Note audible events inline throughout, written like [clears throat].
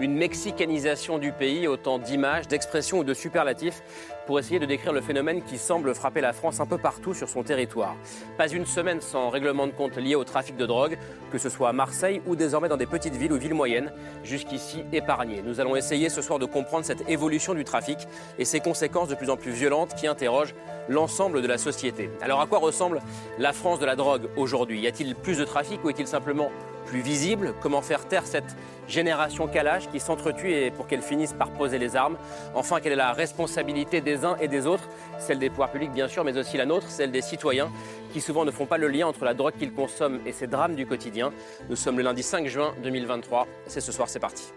une mexicanisation du pays, autant d'images, d'expressions ou de superlatifs pour essayer de décrire le phénomène qui semble frapper la France un peu partout sur son territoire. Pas une semaine sans règlement de compte lié au trafic de drogue, que ce soit à Marseille ou désormais dans des petites villes ou villes moyennes, jusqu'ici épargnées. Nous allons essayer ce soir de comprendre cette évolution du trafic et ses conséquences de plus en plus violentes qui interrogent l'ensemble de la société. Alors à quoi ressemble la France de la drogue aujourd'hui? Y a-t-il plus de trafic ou est-il simplement plus visible Comment faire taire cette génération calage qui s'entretue et pour qu'elle finisse par poser les armes Enfin, quelle est la responsabilité des uns et des autres? Celle des pouvoirs publics, bien sûr, mais aussi la nôtre, celle des citoyens qui souvent ne font pas le lien entre la drogue qu'ils consomment et ces drames du quotidien. Nous sommes le lundi 5 juin 2023. C'est ce soir, c'est parti.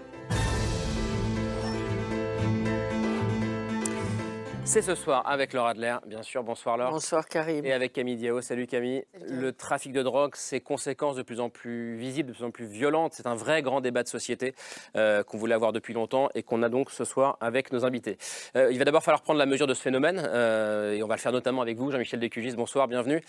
C'est ce soir avec Laura Adler, bien sûr. Bonsoir Laure. Bonsoir Karim. Et avec Camille Diao. Salut Camille. Le trafic de drogue, ses conséquences de plus en plus visibles, de plus en plus violentes. C'est un vrai grand débat de société euh, qu'on voulait avoir depuis longtemps et qu'on a donc ce soir avec nos invités. Euh, il va d'abord falloir prendre la mesure de ce phénomène euh, et on va le faire notamment avec vous, Jean-Michel Descugis. Bonsoir, bienvenue.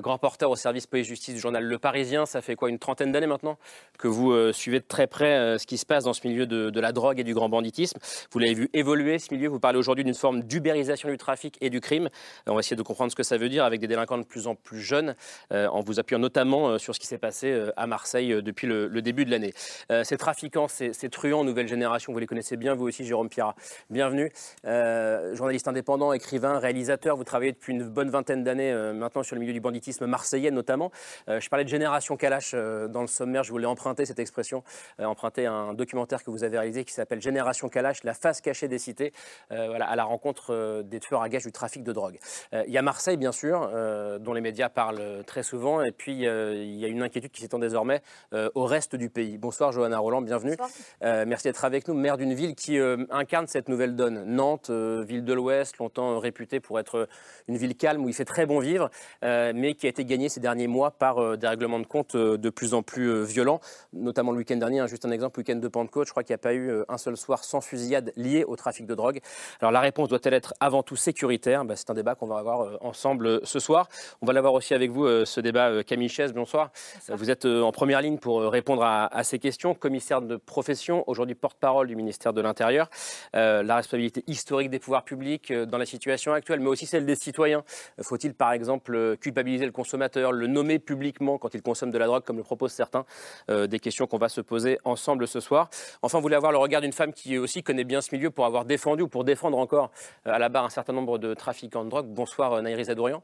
grand porteur au service police-justice du journal Le Parisien. Ça fait quoi, une trentaine d'années maintenant que vous suivez de très près ce qui se passe dans ce milieu de, de, la drogue et du grand banditisme? Vous l'avez vu évoluer ce milieu. Vous parlez aujourd'hui d'une forme d'ubérisation du trafic et du crime. On va essayer de comprendre ce que ça veut dire avec des délinquants de plus en plus jeunes, euh, en vous appuyant notamment euh, sur ce qui s'est passé euh, à Marseille depuis le, début de l'année. ces trafiquants, ces, truands nouvelle génération, vous les connaissez bien, vous aussi, Jérôme Pierrat. Bienvenue. journaliste indépendant, écrivain, réalisateur. Vous travaillez depuis une bonne vingtaine d'années maintenant sur le milieu du banditisme marseillais notamment. je parlais de génération Kalash dans le sommaire. Je voulais emprunter cette expression, emprunter un documentaire que vous avez réalisé qui s'appelle Génération Kalash, la face cachée des cités, voilà, à la rencontre des tueurs à gages du trafic de drogue. Euh, il y a Marseille, bien sûr, euh, dont les médias parlent très souvent, et puis euh, il y a une inquiétude qui s'étend désormais au reste du pays. Bonsoir, Johanna Roland, bienvenue. merci d'être avec nous, maire d'une ville qui incarne cette nouvelle donne. Nantes, ville de l'Ouest, longtemps réputée pour être une ville calme où il fait très bon vivre, mais qui a été gagnée ces derniers mois par des règlements de compte de plus en plus violents, notamment le week-end dernier. Hein, juste un exemple, week-end de Pentecôte, je crois qu'il n'y a pas eu un seul soir sans fusillade liée au trafic de drogue. Alors la réponse doit-elle être avant tout sécuritaire bah, C'est un débat qu'on va avoir euh, ensemble euh, ce soir. On va l'avoir aussi avec vous, euh, ce débat. Camille Chaise, bonsoir. Vous êtes en première ligne pour répondre à, ces questions. Commissaire de profession, aujourd'hui porte-parole du ministère de l'Intérieur. la responsabilité historique des pouvoirs publics dans la situation actuelle, mais aussi celle des citoyens. Faut-il, par exemple, culpabiliser le consommateur, le nommer publiquement quand il consomme de la drogue, comme le proposent certains Des questions qu'on va se poser ensemble ce soir. Enfin, vous voulez avoir le regard d'une femme qui aussi connaît bien ce milieu pour avoir défendu ou pour défendre encore à la barre un certain nombre de trafiquants de drogue. Bonsoir euh, Naïris Adourian.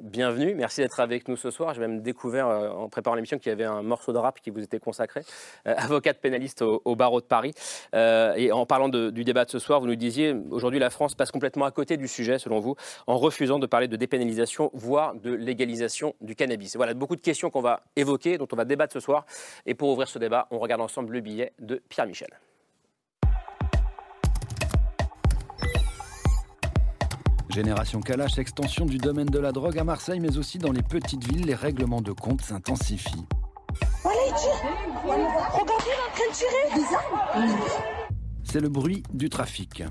Bienvenue, merci d'être avec nous ce soir. J'ai même découvert euh, en préparant l'émission qu'il y avait un morceau de rap qui vous était consacré, euh, avocate pénaliste au, barreau de Paris. et en parlant du débat de ce soir, vous nous disiez aujourd'hui la France passe complètement à côté du sujet, selon vous, en refusant de parler de dépénalisation, voire de légalisation du cannabis. voilà beaucoup de questions qu'on va évoquer, dont on va débattre ce soir. Et pour ouvrir ce débat, on regarde ensemble le billet de Pierre Michel. Génération Kalash, extension du domaine de la drogue à Marseille, mais aussi dans les petites villes, les règlements de compte s'intensifient. C'est le bruit du trafic.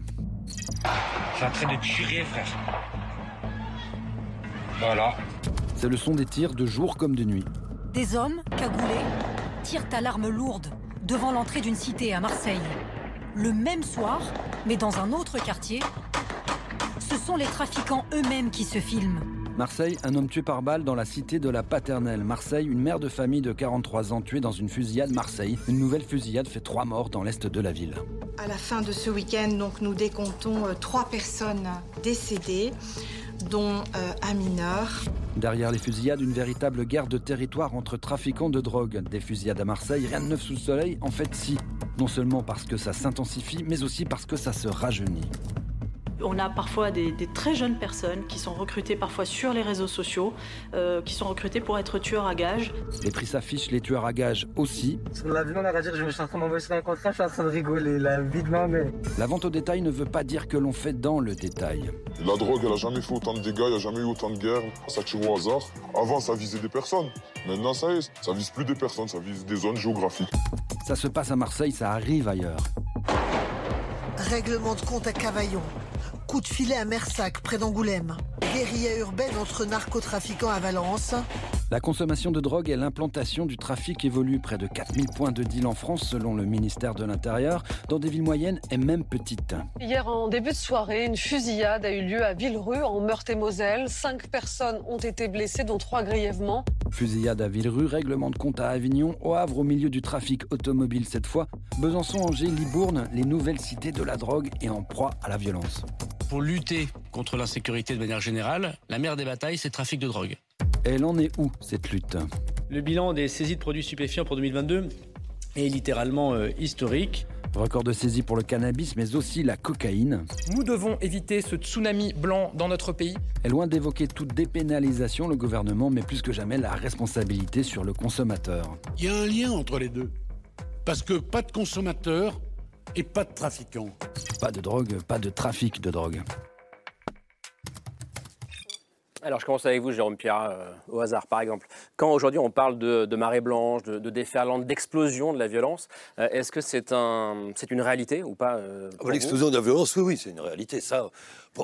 C'est en train de tirer, frère. Voilà. C'est le son des tirs de jour comme de nuit. Des hommes, cagoulés, tirent à l'arme lourde devant l'entrée d'une cité à Marseille. Le même soir, mais dans un autre quartier, ce sont les trafiquants eux-mêmes qui se filment. Marseille, un homme tué par balle dans la cité de la Paternelle. Marseille, une mère de famille de 43 ans tuée dans une fusillade. Marseille, une nouvelle fusillade fait trois morts dans l'est de la ville. À la fin de ce week-end, donc, nous décomptons euh, trois personnes décédées, dont euh, un mineur. Derrière les fusillades, une véritable guerre de territoire entre trafiquants de drogue. Des fusillades à Marseille, rien de neuf sous le soleil, en fait si. Non seulement parce que ça s'intensifie, mais aussi parce que ça se rajeunit. On a parfois des, très jeunes personnes qui sont recrutées parfois sur les réseaux sociaux, euh, qui sont recrutées pour être tueurs à gages. Les prix s'affichent, les tueurs à gages aussi. Sur la on a dire je me suis en train d'envoyer un contrat, je suis en train de rigoler, là, videment, mais... La vente au détail ne veut pas dire que l'on fait dans le détail. La drogue, elle a jamais fait autant de dégâts, il n'y a jamais eu autant de guerres. Ça tire au hasard. Avant, ça visait des personnes. Maintenant, ça est, ça vise plus des personnes, ça vise des zones géographiques. Ça se passe à Marseille, ça arrive ailleurs. Règlement de compte à Cavaillon. Coup de filet à Mersac, près d'Angoulême. Guérilla urbaine entre narcotrafiquants à Valence. La consommation de drogue et l'implantation du trafic évoluent. Près de 4000 points de deal en France, selon le ministère de l'Intérieur, dans des villes moyennes et même petites. Hier, en début de soirée, une fusillade a eu lieu à Villerue, en Meurthe-et-Moselle. Cinq personnes ont été blessées, dont trois grièvement. Fusillade à Villerue, règlement de compte à Avignon, au Havre, au milieu du trafic automobile cette fois. Besançon, Angers, Libourne, les nouvelles cités de la drogue et en proie à la violence. Pour lutter contre l'insécurité de manière générale, la mère des batailles, c'est le trafic de drogue. Elle en est où, cette lutte? Le bilan des saisies de produits stupéfiants pour 2022 est littéralement euh, historique. Record de saisie pour le cannabis, mais aussi la cocaïne. Nous devons éviter ce tsunami blanc dans notre pays. Et loin d'évoquer toute dépénalisation, le gouvernement met plus que jamais la responsabilité sur le consommateur. Il y a un lien entre les deux. Parce que pas de consommateur et pas de trafiquant. Pas de drogue, pas de trafic de drogue. Alors, je commence avec vous, Jérôme Pierre, euh, au hasard, par exemple. Quand aujourd'hui on parle de, marée blanche, de, déferlante, d'explosion de la violence, euh, est-ce que c'est un, c'est une réalité ou pas euh, ah, L'explosion de la violence, oui, oui, c'est une réalité. Ça,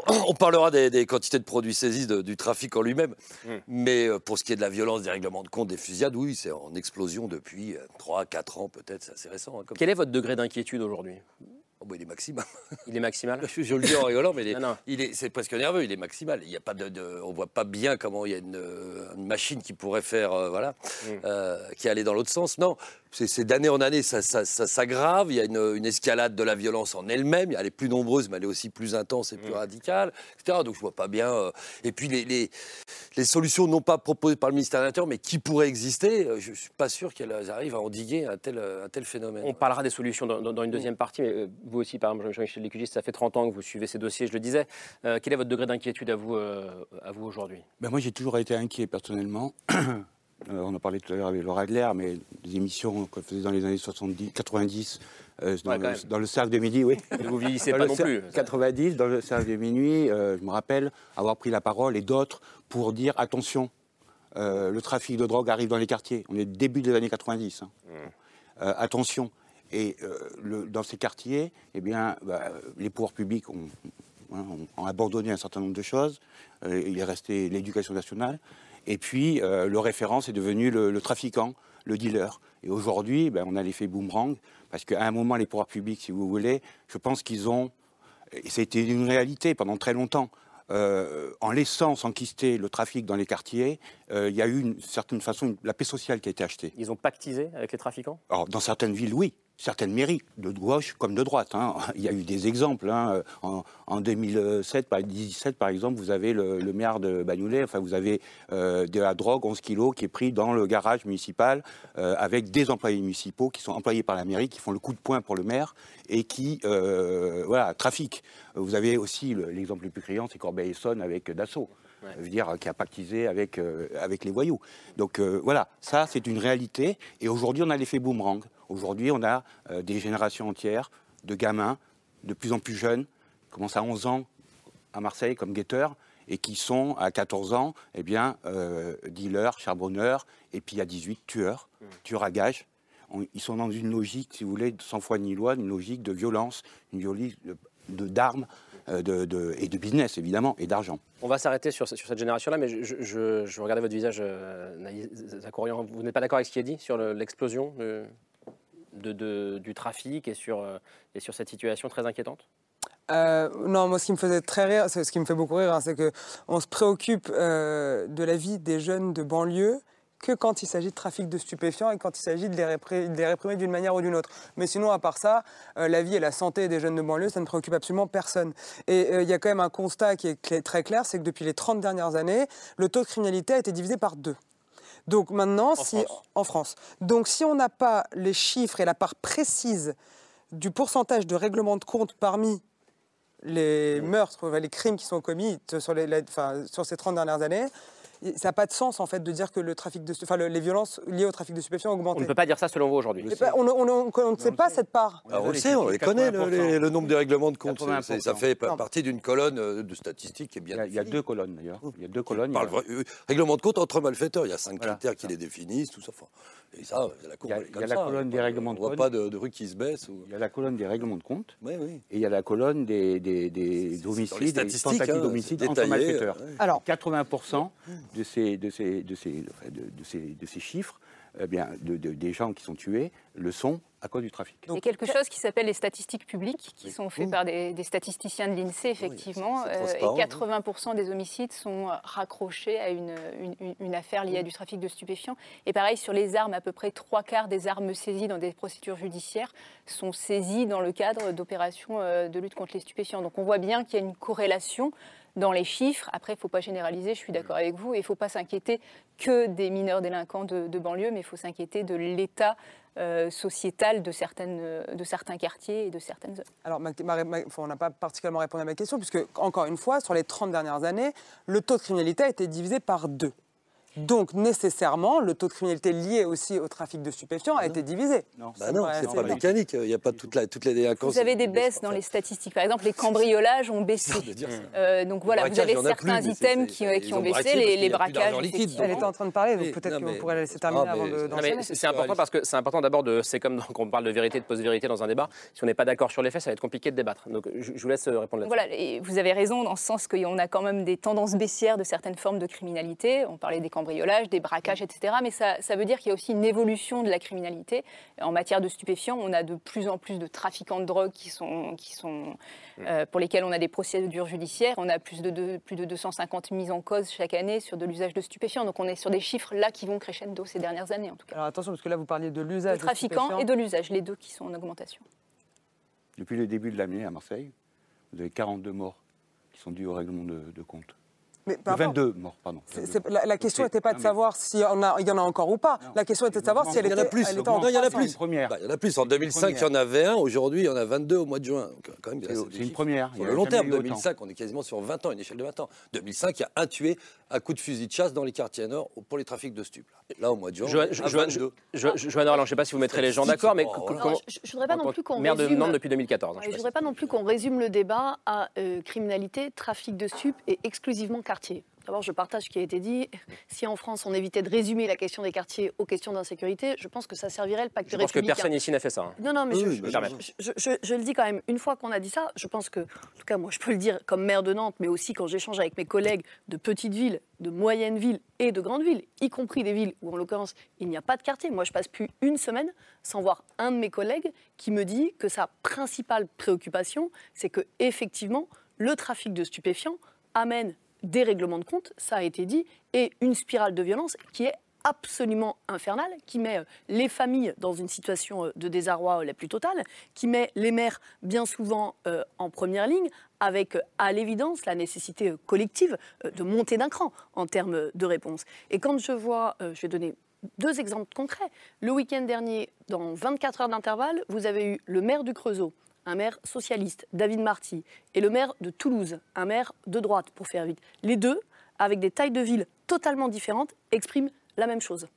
on parlera des, quantités de produits saisis, du trafic en lui-même. Hmm. Mais pour ce qui est de la violence, des règlements de compte, des fusillades, oui, c'est en explosion depuis 3-4 ans, peut-être, c'est assez récent. Hein, Quel est votre degré d'inquiétude aujourd'hui? Oh bah, il est maximal. [laughs] Il est maximal? Je, le dis en rigolant, mais il est, c'est presque nerveux, il est maximal. Il y a pas de, on voit pas bien comment il y a une, machine qui pourrait faire, euh, voilà, mm. euh, qui allait dans l'autre sens. Non, c'est d'année en année, ça, s'aggrave. Il y a une, escalade de la violence en elle-même. Elle est plus nombreuse, mais elle est aussi plus intense et plus mm. radicale, etc. Donc je vois pas bien. Euh, et puis les, les, solutions non pas proposées par le ministère de l'Intérieur, mais qui pourraient exister, euh, je suis pas sûr qu'elles arrivent à endiguer un tel, un tel phénomène. On parlera des solutions dans, une deuxième partie, mais euh, vous aussi, par exemple, Jean-Michel Lécugis, ça fait 30 ans que vous suivez ces dossiers, je le disais. quel est votre degré d'inquiétude à vous, à vous aujourd'hui? Ben Moi, j'ai toujours été inquiet personnellement. [clears throat] Euh, on en parlait tout à l'heure avec Laura Adler, mais des émissions qu'on faisait dans les années 70, 90, euh, dans, le, cercle de midi, oui. [laughs] Vous vieillissez pas non plus. 90, dans le cercle de minuit, euh, je me rappelle avoir pris la parole et d'autres pour dire attention, le trafic de drogue arrive dans les quartiers. On est début des années 90. Hein. Mmh. attention. Et dans ces quartiers, eh bien, bah, les pouvoirs publics hein, ont, abandonné un certain nombre de choses. il est resté l'éducation nationale. Et puis, euh, le référent, c'est devenu le, trafiquant, le dealer. Et aujourd'hui, ben, on a l'effet boomerang, parce qu'à un moment, les pouvoirs publics, si vous voulez, je pense qu'ils ont, et c'était une réalité pendant très longtemps, euh, en laissant s'enquister le trafic dans les quartiers, euh, il y a eu une certaine façon la paix sociale qui a été achetée. Ils ont pactisé avec les trafiquants? Alors, Dans certaines villes, oui certaines mairies, de gauche comme de droite. Hein. [laughs] Il y a eu des exemples. Hein. En, 2007, par, 2017, par exemple, vous avez le, maire de Bagnolet, enfin, vous avez euh, de la drogue, 11 kilos, qui est pris dans le garage municipal euh, avec des employés municipaux qui sont employés par la mairie, qui font le coup de poing pour le maire et qui euh, voilà, trafiquent. Vous avez aussi l'exemple le plus criant, c'est Corbeil-Essonne avec Dassault. dire qui a pactisé avec, avec les voyous. Donc voilà, ça c'est une réalité. Et aujourd'hui, on a l'effet boomerang. Aujourd'hui, on a euh, des générations entières de gamins de plus en plus jeunes, qui commencent à 11 ans à Marseille comme guetteurs, et qui sont à 14 ans, eh bien, euh, dealers, charbonneurs, et puis à 18, tueurs, mmh. tueurs à gages. ils sont dans une logique, si vous voulez, sans foi ni loi, une logique de violence, une logique d'armes euh, de, et de business, évidemment, et d'argent. On va s'arrêter sur, cette génération-là, mais je, regardais votre visage, Naïs Vous n'êtes pas d'accord avec ce qui est dit sur l'explosion du trafic et sur, euh, et sur cette situation très inquiétante? Euh, non, moi, ce qui me faisait très rire, ce qui me fait beaucoup rire, hein, c'est qu'on se préoccupe euh, de la vie des jeunes de banlieue que quand il s'agit de trafic de stupéfiants et quand il s'agit de, les réprimer d'une manière ou d'une autre. Mais sinon, à part ça, la vie et la santé des jeunes de banlieue, ça ne préoccupe absolument personne. Et il y a quand même un constat qui est très clair, c'est que depuis les 30 dernières années, le taux de criminalité a été divisé par deux. Donc maintenant, en, si, France. en France. Donc si on n'a pas les chiffres et la part précise du pourcentage de règlement de compte parmi les meurtres, les crimes qui sont commis sur, les, la- enfin, sur ces 30 dernières années, ça n'a pas de sens en fait de dire que le trafic de, stu- enfin, le- les violences liées au trafic de stupéfiants ont On augmenté. ne peut pas dire ça selon vous aujourd'hui. On, on- on- on ne sait pas cette part. Alors, on le sait, on les connaît, le, nombre de règlements de compte. 80%. C'est- Ça fait pa- partie d'une colonne euh, de statistiques qui est bien Il y a, il y a deux colonnes d'ailleurs. Il y a deux colonnes. Euh, règlement de compte entre malfaiteurs, il y a cinq Voilà. critères qui les définissent, tout ça. Enfin, et ça, la Cour, Il y a- la colonne des règlements de On voit compte. pas de, de rue qui se baisse. Ou... Il y a la colonne des règlements de compte. Oui, oui. Et il y a la colonne des, des, des homicides, des tentatives hein, d'homicide c'est entre malfaiteurs. ouais. Alors, 80% de ces, de ces, de ces, de, de ces, de ces chiffres, eh bien, de, de- des gens qui sont tués, le sont à cause du trafic. Il y a quelque chose qui s'appelle les statistiques publiques, qui sont faites par des, des statisticiens de l'INSEE, effectivement. c'est euh, et 80% des homicides sont raccrochés à une, une- affaire liée à du trafic de stupéfiants. Et pareil, sur les armes, à peu près trois quarts des armes saisies dans des procédures judiciaires sont saisies dans le cadre d'opérations euh, de lutte contre les stupéfiants. Donc on voit bien qu'il y a une corrélation dans les chiffres. Après, il ne faut pas généraliser, je suis d'accord avec vous, et il ne faut pas s'inquiéter que des mineurs délinquants de, banlieue, mais il faut s'inquiéter de l'état euh, sociétal de, certaines, de certains quartiers et de certaines zones. Alors, on n'a pas particulièrement répondu à ma question, puisque, encore une fois, sur les 30 dernières années, le taux de criminalité a été divisé par deux. Donc, nécessairement, le taux de criminalité lié aussi au trafic de stupéfiants a été divisé. Non. Bah non, c'est pas mécanique. Il n'y a pas toute la, toutes les délinquances. Vous avez des baisses dans les statistiques. Par exemple, les cambriolages ont baissé. [laughs] Euh, donc voilà, vous avez certains plus, items qui, ont ont baissé, les, braquages. liquide. Elle était en train de parler, donc Oui, peut-être qu'on mais- pourrait la laisser terminer Ah, avant mais- de c'est important parce que c'est important d'abord de c'est comme quand on parle de vérité de post-vérité dans un débat si on n'est pas d'accord sur les faits ça va être compliqué de débattre donc je, vous laisse euh, répondre là-dessus. Voilà, et vous avez raison dans ce sens qu'on a quand même des tendances baissières de certaines formes de criminalité. On parlait des cambriolages, des braquages, etc. Mais ça, ça veut dire qu'il y a aussi une évolution de la criminalité. En matière de stupéfiants, on a de plus en plus de trafiquants de drogue qui sont, qui sont, euh, pour lesquels on a des procédures judiciaires. On a plus de, deux- plus de 250 mises en cause chaque année sur de l'usage de stupéfiants. Donc on est sur des chiffres là qui vont crescendo ces dernières années en tout cas. Alors attention, parce que là, vous parliez de De l'usage de trafiquants et de l'usage, les deux qui sont en augmentation. Depuis le début de l'année à Marseille, vous avez 42 morts qui sont dus au règlement de, de compte. Mais par rapport- 22 morts, pardon. C'est- c'est- la, la question n'était pas de savoir s'il y, en a- il y en a encore ou pas. La question était de savoir si elle Il y était, en a plus. elle était en Non, il y en a plus. première. Bah, il y en a plus. En 2005, il y en avait un. Aujourd'hui, il y en a 22 au mois de juin. C'est- une première. Sur le long terme, eu autant. 2005, on est quasiment sur 20 ans, une échelle de 20 ans. 2005, il y a un tué à coup de fusil de chasse dans les quartiers nord pour les trafics de stupes. Là, au mois de juin, Joanne, on est Jo- à Joanne, 22. Jo- Jo- Joanne Orlan, je ne sais pas si vous mettrez les gens d'accord, mais oh, je- je voudrais pas non plus qu'on maire de résume- Nantes depuis 2014. hein, je sais voudrais pas non plus qu'on résume le débat à euh, criminalité, trafic de stupes et exclusivement quartier. D'abord, je partage ce qui a été dit. Si en France, on évitait de résumer la question des quartiers aux questions d'insécurité, je pense que ça servirait le pacte Je pense que républicain. personne ici n'a fait ça. hein. Non, non, mais Oui, je, oui, je- je me permets. je- je- je le dis quand même. Une fois qu'on a dit ça, je pense que, en tout cas, moi, je peux le dire comme maire de Nantes, mais aussi quand j'échange avec mes collègues de petites villes, de moyennes villes et de grandes villes, y compris des villes où, en l'occurrence, il n'y a pas de quartier. Moi, je passe plus une semaine sans voir un de mes collègues qui me dit que sa principale préoccupation, c'est que effectivement, le trafic de stupéfiants amène des règlements de compte, ça a été dit, et une spirale de violence qui est absolument infernale, qui met euh, les familles dans une situation euh, de désarroi euh, la plus totale, qui met les maires bien souvent en première ligne, avec à l'évidence la nécessité collective de monter d'un cran en termes de réponse. Et quand je vois, je vais donner deux exemples concrets. Le week-end dernier, dans 24 heures d'intervalle, vous avez eu le maire du Creusot, un maire socialiste, David Marty, et le maire de Toulouse, un maire de droite, pour faire vite. Les deux, avec des tailles de ville totalement différentes, expriment la même chose.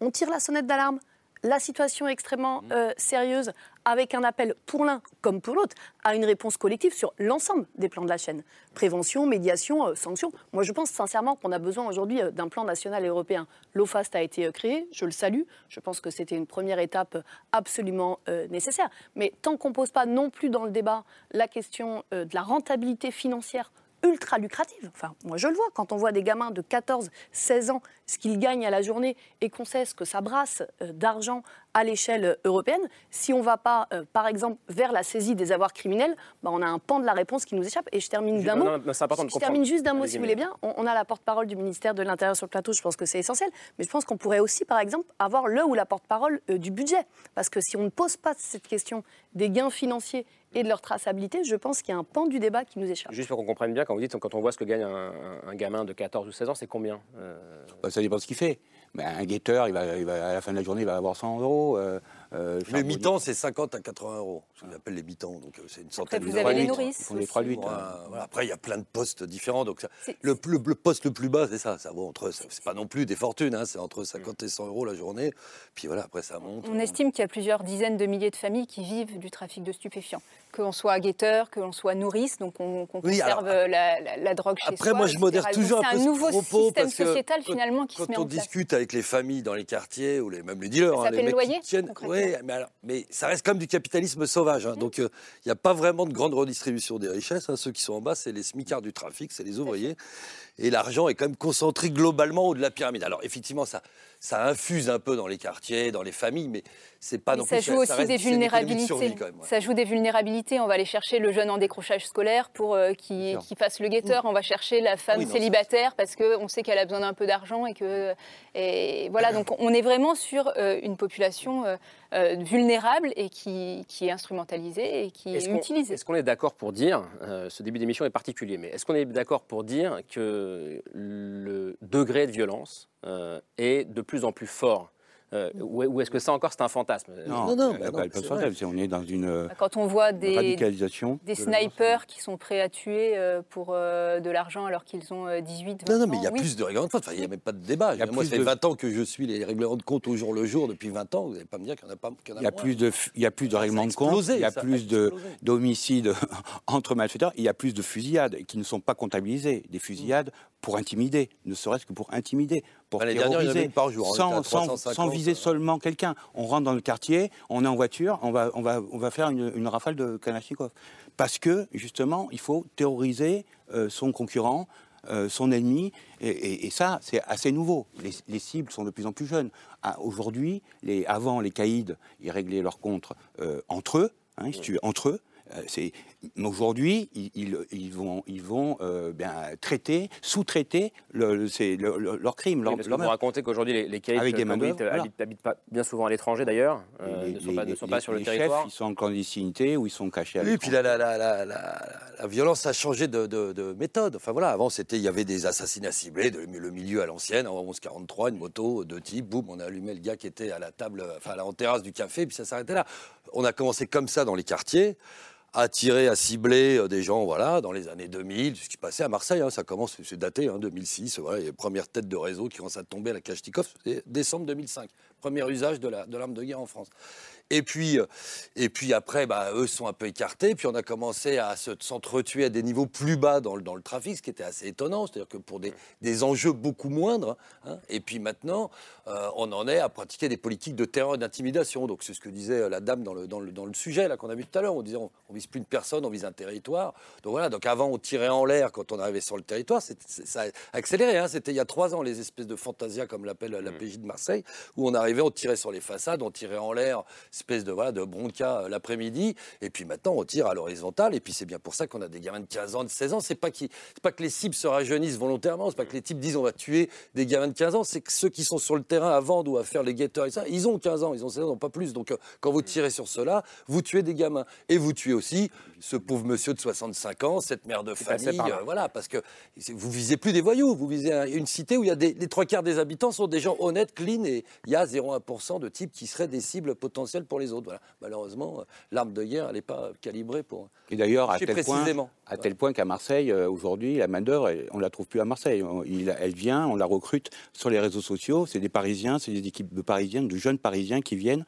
On tire la sonnette d'alarme, la situation est extrêmement euh, sérieuse, avec un appel pour l'un comme pour l'autre à une réponse collective sur l'ensemble des plans de la chaîne. Prévention, médiation, euh, sanctions. Moi, je pense sincèrement qu'on a besoin aujourd'hui euh, d'un plan national et européen. L'OFAST a été créé, je le salue. Je pense que c'était une première étape absolument euh, nécessaire. Mais tant qu'on ne pose pas non plus dans le débat la question de la rentabilité financière ultra lucrative. Enfin, moi je le vois quand on voit des gamins de 14, 16 ans, ce qu'ils gagnent à la journée et qu'on sait ce que ça brasse euh, d'argent à l'échelle euh, européenne. Si on ne va pas, euh, par exemple, vers la saisie des avoirs criminels, bah, on a un pan de la réponse qui nous échappe. Et je termine d'un mot. non, non, je comprendre. termine juste d'un mot, si vous voulez bien. On, on a la porte-parole du ministère de l'Intérieur sur le plateau, je pense que c'est essentiel. Mais je pense qu'on pourrait aussi, par exemple, avoir le ou la porte-parole euh, du budget. Parce que si on ne pose pas cette question des gains financiers et de leur traçabilité, je pense qu'il y a un pan du débat qui nous échappe. Juste pour qu'on comprenne bien, quand vous dites, quand on voit ce que gagne un, un gamin de 14 ou 16 ans, c'est combien euh, Bah, ça dépend de ce qu'il fait. Mais un guetteur, il va, il va- à la fin de la journée, il va avoir 100 euros. Euh, euh, Le mi-temps, c'est 50 à 80 euros. Ce qu'on appelle les mi-temps. Donc, euh, c'est une centaine vous d'euros. avez les nourrices des trois aussi. huit, Voilà, hein. voilà. Après, il y a plein de postes différents. Donc, ça- C'est- le, le- le poste le plus bas, c'est ça. Ça vaut entre. C'est pas non plus des fortunes. hein, c'est entre 50 et 100 euros la journée. Puis voilà, après, ça monte. On estime qu'il y a plusieurs dizaines de milliers de familles qui vivent du trafic de stupéfiants. Que l'on soit guetteur, que l'on soit nourrice, donc on, Oui, conserve alors, la, la- la drogue chez Après, soi. moi, je etc. modère Donc, toujours un peu ce nouveau propos système parce que sociétal quand- finalement qui quand se met on en place. discute avec les familles dans les quartiers ou les, même les dealers, Ça hein, les mecs le loyer, qui tiennent, ouais, mais, alors- mais ça reste comme du capitalisme sauvage. Mhm. hein. donc il n'y a pas vraiment de grande redistribution des richesses. hein. Ceux qui sont en bas, c'est les smicards du trafic, c'est les ouvriers. Et l'argent est quand même concentré globalement au de la pyramide. Alors effectivement, ça, ça infuse un peu dans les quartiers, dans les familles, mais c'est pas Mais non ça plus. joue aussi reste- des de vulnérabilités. survie, quand même, ouais. Ça joue des vulnérabilités. On va aller chercher le jeune en décrochage scolaire pour euh, qu'il fasse le guetteur. On va chercher la femme Oui, non, célibataire parce qu'on sait qu'elle a besoin d'un peu d'argent et que et voilà. Donc on est vraiment sur euh, une population euh, euh, vulnérable et qui, qui est instrumentalisée et qui est utilisée. est-ce qu'on est d'accord pour dire, euh, ce début d'émission est particulier, mais est-ce qu'on est d'accord pour dire que le degré de violence euh, est de plus en plus fort Euh, ou, ou est-ce que ça encore c'est un fantasme? Non, non, a bah pas- non, on est dans une euh, Quand on voit des, radicalisation. des de snipers qui sont prêts à tuer euh, pour euh, de l'argent alors qu'ils ont euh, 18, 20 Non, non, mais il y a oui. plus de règlements de compte. Enfin, il n'y a même pas de débat. Il y a Moi, plus ça fait de- 20 ans que je suis les règlements de compte au jour le jour depuis 20 ans. Vous n'allez pas me dire qu'il n'y en a pas y Il y a plus de, il y a plus de règlements de compte, il y a plus de- d'homicides [laughs] entre malfaiteurs, il y a plus de fusillades qui ne sont pas comptabilisées. Des fusillades pour intimider, ne serait-ce que pour intimider, pour avait terroriser, par jour, à sans, sans- 350, sans viser euh. seulement quelqu'un. On rentre dans le quartier, on est en voiture, on va, on va, on va faire une, une rafale de Kalachnikov. Parce que, justement, il faut terroriser euh, son concurrent, euh, son ennemi, et, et- et ça, c'est assez nouveau. Les, les cibles sont de plus en plus jeunes. Ah, Aujourd'hui, les, avant, les caïds, ils réglaient leurs comptes euh, entre eux, hein, ils se tuaient entre eux. Euh, aujourd'hui, ils, ils- vont, ils vont euh, ben, traiter, sous-traiter le, le- le- le- leur crime, Oui, leur, parce que leur vous meurtre. racontez qu'aujourd'hui, les, les caïds Avec des vous dites, voilà. habitent, habitent pas bien souvent à l'étranger d'ailleurs, euh, ne sont les- pas, ne sont les- pas sur le les territoire. chefs, ils sont en clandestinité ou ils sont cachés à Oui, puis l'étranger. la, la, la, la, la- la violence a changé de, de- de méthode. Enfin voilà, avant c'était il y avait des assassinats ciblés, de- le milieu à l'ancienne, en 1143, une moto, deux types, boum, on a allumé le gars qui était à la table, enfin en terrasse du café, puis ça s'arrêtait là. On a commencé comme ça dans les quartiers à tirer, à cibler euh, des gens, voilà, dans les années 2000, ce qui passait à Marseille, hein, ça commence, c'est daté, hein, 2006, voilà, les premières têtes de réseau qui commencent à tomber à la Kalachnikov, c'est décembre 2005, premier usage de l'arme de guerre en France. Et puis, euh, et puis après, bah, eux sont un peu écartés. Puis on a commencé à se- s'entretuer à des niveaux plus bas dans le, dans le trafic, ce qui était assez étonnant. C'est-à-dire que pour des, des enjeux beaucoup moindres. hein. et puis maintenant, euh, on en est à pratiquer des politiques de terreur et d'intimidation. Donc c'est ce que disait euh, la dame dans le, dans le, dans le sujet là qu'on a vu tout à l'heure. On disait on, on vise plus une personne, on vise un territoire. Donc voilà. Donc avant on tirait en l'air quand on arrivait sur le territoire. Ça a accéléré. hein. C'était il y a trois ans les espèces de fantasia comme l'appelle la PJ de Marseille, où on arrivait, on tirait sur les façades, on tirait en l'air, espèce de voilà de bronca euh, l'après-midi. Et puis maintenant on tire à l'horizontale. Et puis c'est bien pour ça qu'on a des gamins de 15 ans, de 16 ans. C'est pas qui, pas que les cibles se rajeunissent volontairement. C'est pas que les types disent on va tuer des gamins de 15 ans. C'est que ceux qui sont sur le terrain à vendre ou à faire les guetteurs et ça, ils ont 15 ans, ils ont 16 ans, pas plus. Donc euh, quand vous tirez sur cela, vous tuez des gamins et vous tuez aussi ce pauvre monsieur de 65 ans, cette mère de famille. euh, voilà, parce que vous visez plus des voyous, vous visez un- une cité où il y a des, les trois quarts des habitants sont des gens honnêtes, clean, et il y a 0,1% de types qui seraient des cibles potentielles pour les autres. Voilà. Malheureusement, euh, l'arme de guerre, elle n'est pas calibrée pour. Et d'ailleurs, à tel point, à tel point qu'à Marseille, euh, aujourd'hui, la main-d'œuvre, on ne la trouve plus à Marseille. Elle vient, on la recrute sur les réseaux sociaux. C'est des Parisiens, c'est des équipes de Parisiens, de jeunes Parisiens qui viennent,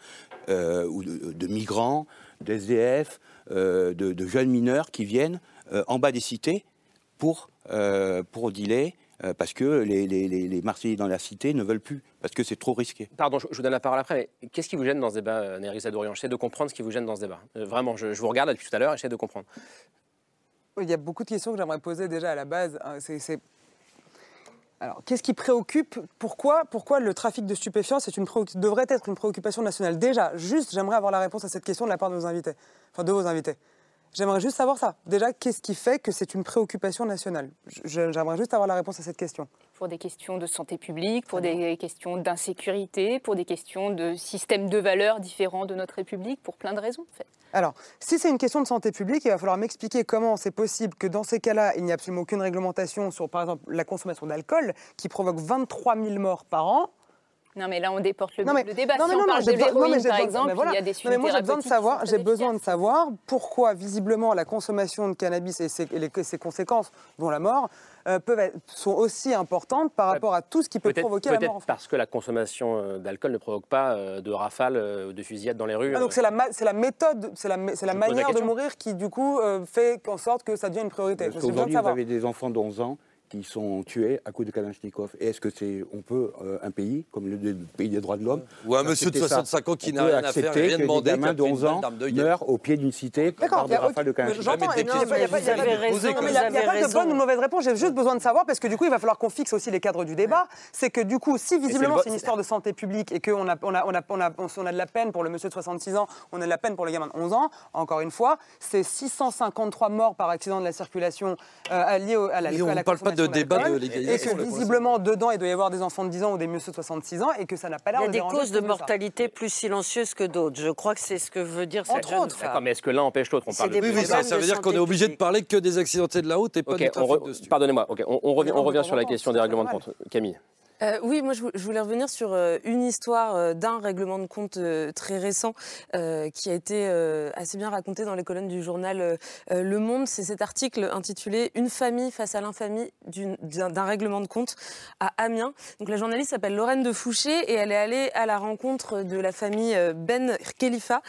euh, ou de, de migrants, d'SDF, euh, de, de jeunes mineurs qui viennent euh, en bas des cités pour, pour dealer. Euh, parce que les, les- les- les Marseillais dans la cité ne veulent plus, parce que c'est trop risqué. Pardon, je, je vous donne la parole après, mais qu'est-ce qui vous gêne dans ce débat, euh, Nérissa Dorian? J'essaie de comprendre ce qui vous gêne dans ce débat. Euh, vraiment, je, je vous regarde depuis tout à l'heure, j'essaie de comprendre. Il y a beaucoup de questions que j'aimerais poser déjà à la base. hein. C'est- c'est- Alors, qu'est-ce qui préoccupe Pourquoi, pourquoi le trafic de stupéfiants c'est une devrait être une préoccupation nationale? Déjà, juste, j'aimerais avoir la réponse à cette question de la part de nos invités, enfin de vos invités. J'aimerais juste savoir ça. Déjà, qu'est-ce qui fait que c'est une préoccupation nationale? J'aimerais juste avoir la réponse à cette question. pour des questions de santé publique, pour des questions d'insécurité, pour des questions de système de valeurs différents de notre République, pour plein de raisons en fait. Alors, si c'est une question de santé publique, il va falloir m'expliquer comment c'est possible que dans ces cas-là, il n'y a absolument aucune réglementation sur, par exemple, la consommation d'alcool, qui provoque 23 000 morts par an. Non, mais là, on déporte le, Non, mais- le débat. non, si mais on non, non, parle de l'héroïne, par besoin- exemple, mais voilà. il y a des mais moi, j'ai besoin de savoir, j'ai besoin de savoir pourquoi, visiblement, la consommation de cannabis et ses, et les- et ses conséquences, dont la mort, euh, peuvent être, sont aussi importantes par rapport à tout ce qui peut provoquer la mort. peut-être parce que la consommation euh, d'alcool ne provoque pas euh, de rafales, ou de fusillades dans les rues. Ah, donc c'est la, ma- c'est la méthode, c'est la, c'est la Je pose la manière de mourir qui du coup euh, fait en sorte que ça devient une priorité. Qu'aujourd'hui, vous avez des enfants de 11 ans qui sont tués à coups de Kalachnikov. Et est-ce que c'est, on peut, euh, un pays comme le, le pays des droits de l'homme, Ou un monsieur de accepter ça 65 ans qui n'a rien à faire rien que demander, des gamins de pris une 11 balle ans meurent au pied d'une cité D'accord, par des rafales de Kalachnikov. j'entends, il n'y a, pas de bonne ou mauvaise réponse. J'ai juste besoin de savoir, parce que du coup, il va falloir qu'on fixe aussi les cadres du débat. C'est que du coup, si visiblement le- c'est une histoire de santé publique et qu'on a, on a, on a, on a, on a de la peine pour le monsieur de 66 ans, on a de la peine pour le gamin de 11 ans, encore une fois, c'est 653 morts par accident de la circulation euh, liés à la, on la ne parle pas de consommation débat de légalisation, Et que visiblement, dedans, il doit y avoir des enfants de 10 ans ou des messieurs de 66 ans et que ça n'a pas Il l'air y a de des causes de mortalité plus silencieuses que d'autres. Je crois que c'est ce que veut dire cette Entre autres. D'accord, mais est-ce que l'un empêche l'autre On parle de des Oui, oui, ça, veut de dire qu'on est obligé de parler que des accidentés de la route et pas Ok, du on trafic re- de stupéfiants. pardonnez-moi. ok, on, on revient, on de revient sur la question des règlements de compte. Camille. Euh, oui, moi je, vou- je voulais revenir sur euh, une histoire euh, d'un règlement de compte très récent qui a été assez bien raconté dans les colonnes du journal Le Monde. C'est cet article intitulé Une famille face à l'infamie d'un règlement de compte à Amiens. Donc la journaliste s'appelle Lorraine de Fouché et elle est allée à la rencontre de la famille Ben Khalifa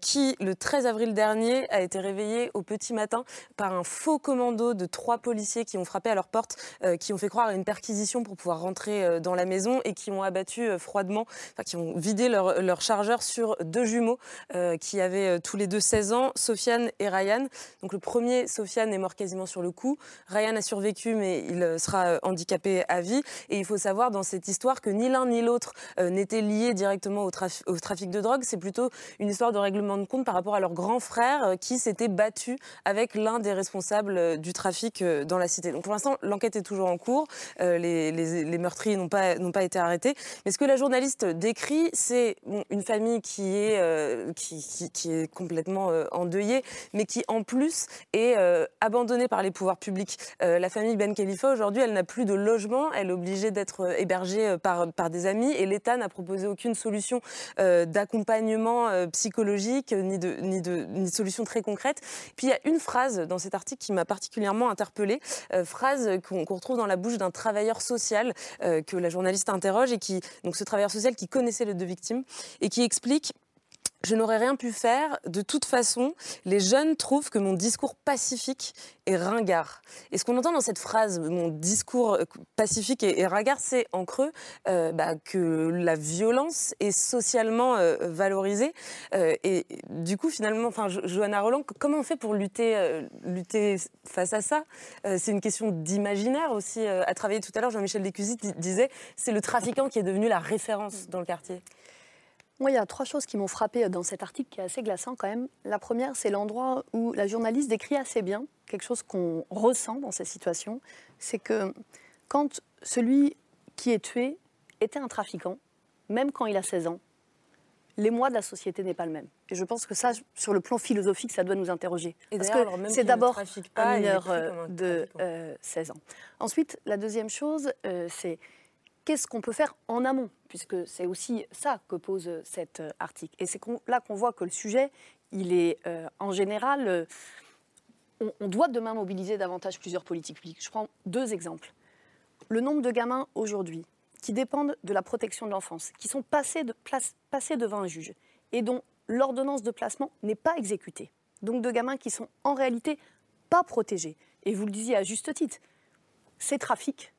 qui, le 13 avril dernier, a été réveillée au petit matin par un faux commando de trois policiers qui ont frappé à leur porte, qui ont fait croire à une perquisition pour pouvoir rentrer euh, dans la maison et qui ont abattu euh, froidement, enfin qui ont vidé leur, leur chargeur sur deux jumeaux euh, qui avaient tous les deux 16 ans, Sofiane et Ryan. Donc le premier, Sofiane, est mort quasiment sur le coup. Ryan a survécu, mais il sera handicapé à vie. Et il faut savoir dans cette histoire que ni l'un ni l'autre n'étaient liés directement au, traf- au trafic de drogue. C'est plutôt une histoire de règlement de compte par rapport à leur grand frère qui s'était battu avec l'un des responsables du trafic dans la cité. Donc pour l'instant, l'enquête est toujours en cours. Les- les meurtriers n'ont pas, n'ont pas été arrêtés. Mais ce que la journaliste décrit, c'est une famille qui est, euh, qui, est complètement euh, endeuillée, mais qui en plus est euh, abandonnée par les pouvoirs publics. La famille Ben Khalifa, aujourd'hui, elle n'a plus de logement. Elle est obligée d'être hébergée par, par des amis et l'État n'a proposé aucune solution d'accompagnement psychologique ni de, ni, de, ni solution très concrète. Puis il y a une phrase dans cet article qui m'a particulièrement interpellée, phrase qu'on retrouve dans la bouche d'un travailleur social que la journaliste interroge et qui, donc ce travailleur social qui connaissait les deux victimes et qui explique je n'aurais rien pu faire. De toute façon, les jeunes trouvent que mon discours pacifique est ringard. Et ce qu'on entend dans cette phrase, mon discours euh, pacifique est, ringard, c'est en creux euh, bah, que la violence est socialement euh, valorisée. Et du coup, finalement, enfin, Jo- Johanna Roland, comment on fait pour lutter, lutter face à ça? C'est une question d'imaginaire aussi. À travailler tout à l'heure, Jean-Michel Descusy di- disait, c'est le trafiquant qui est devenu la référence dans le quartier. Moi, il y a trois choses qui m'ont frappé dans cet article qui est assez glaçant quand même. La première, c'est l'endroit où la journaliste décrit assez bien quelque chose qu'on ressent dans ces situations. C'est que quand celui qui est tué était un trafiquant, même quand il a 16 ans, l'émoi de la société n'est pas le même. Et je pense que ça, sur le plan philosophique, ça doit nous interroger. Et Parce que c'est d'abord un mineur euh, de euh, 16 ans. Ensuite, la deuxième chose, euh, c'est qu'est-ce qu'on peut faire en amont? Puisque c'est aussi ça que pose cet euh, article. Et c'est là qu'on voit que le sujet, il est euh, en général... euh, on, doit demain mobiliser davantage plusieurs politiques publiques. Je prends deux exemples. Le nombre de gamins aujourd'hui qui dépendent de la protection de l'enfance, qui sont passés devant un juge et dont l'ordonnance de placement n'est pas exécutée. Donc de gamins qui sont en réalité pas protégés. Et vous le disiez à juste titre, ces trafics,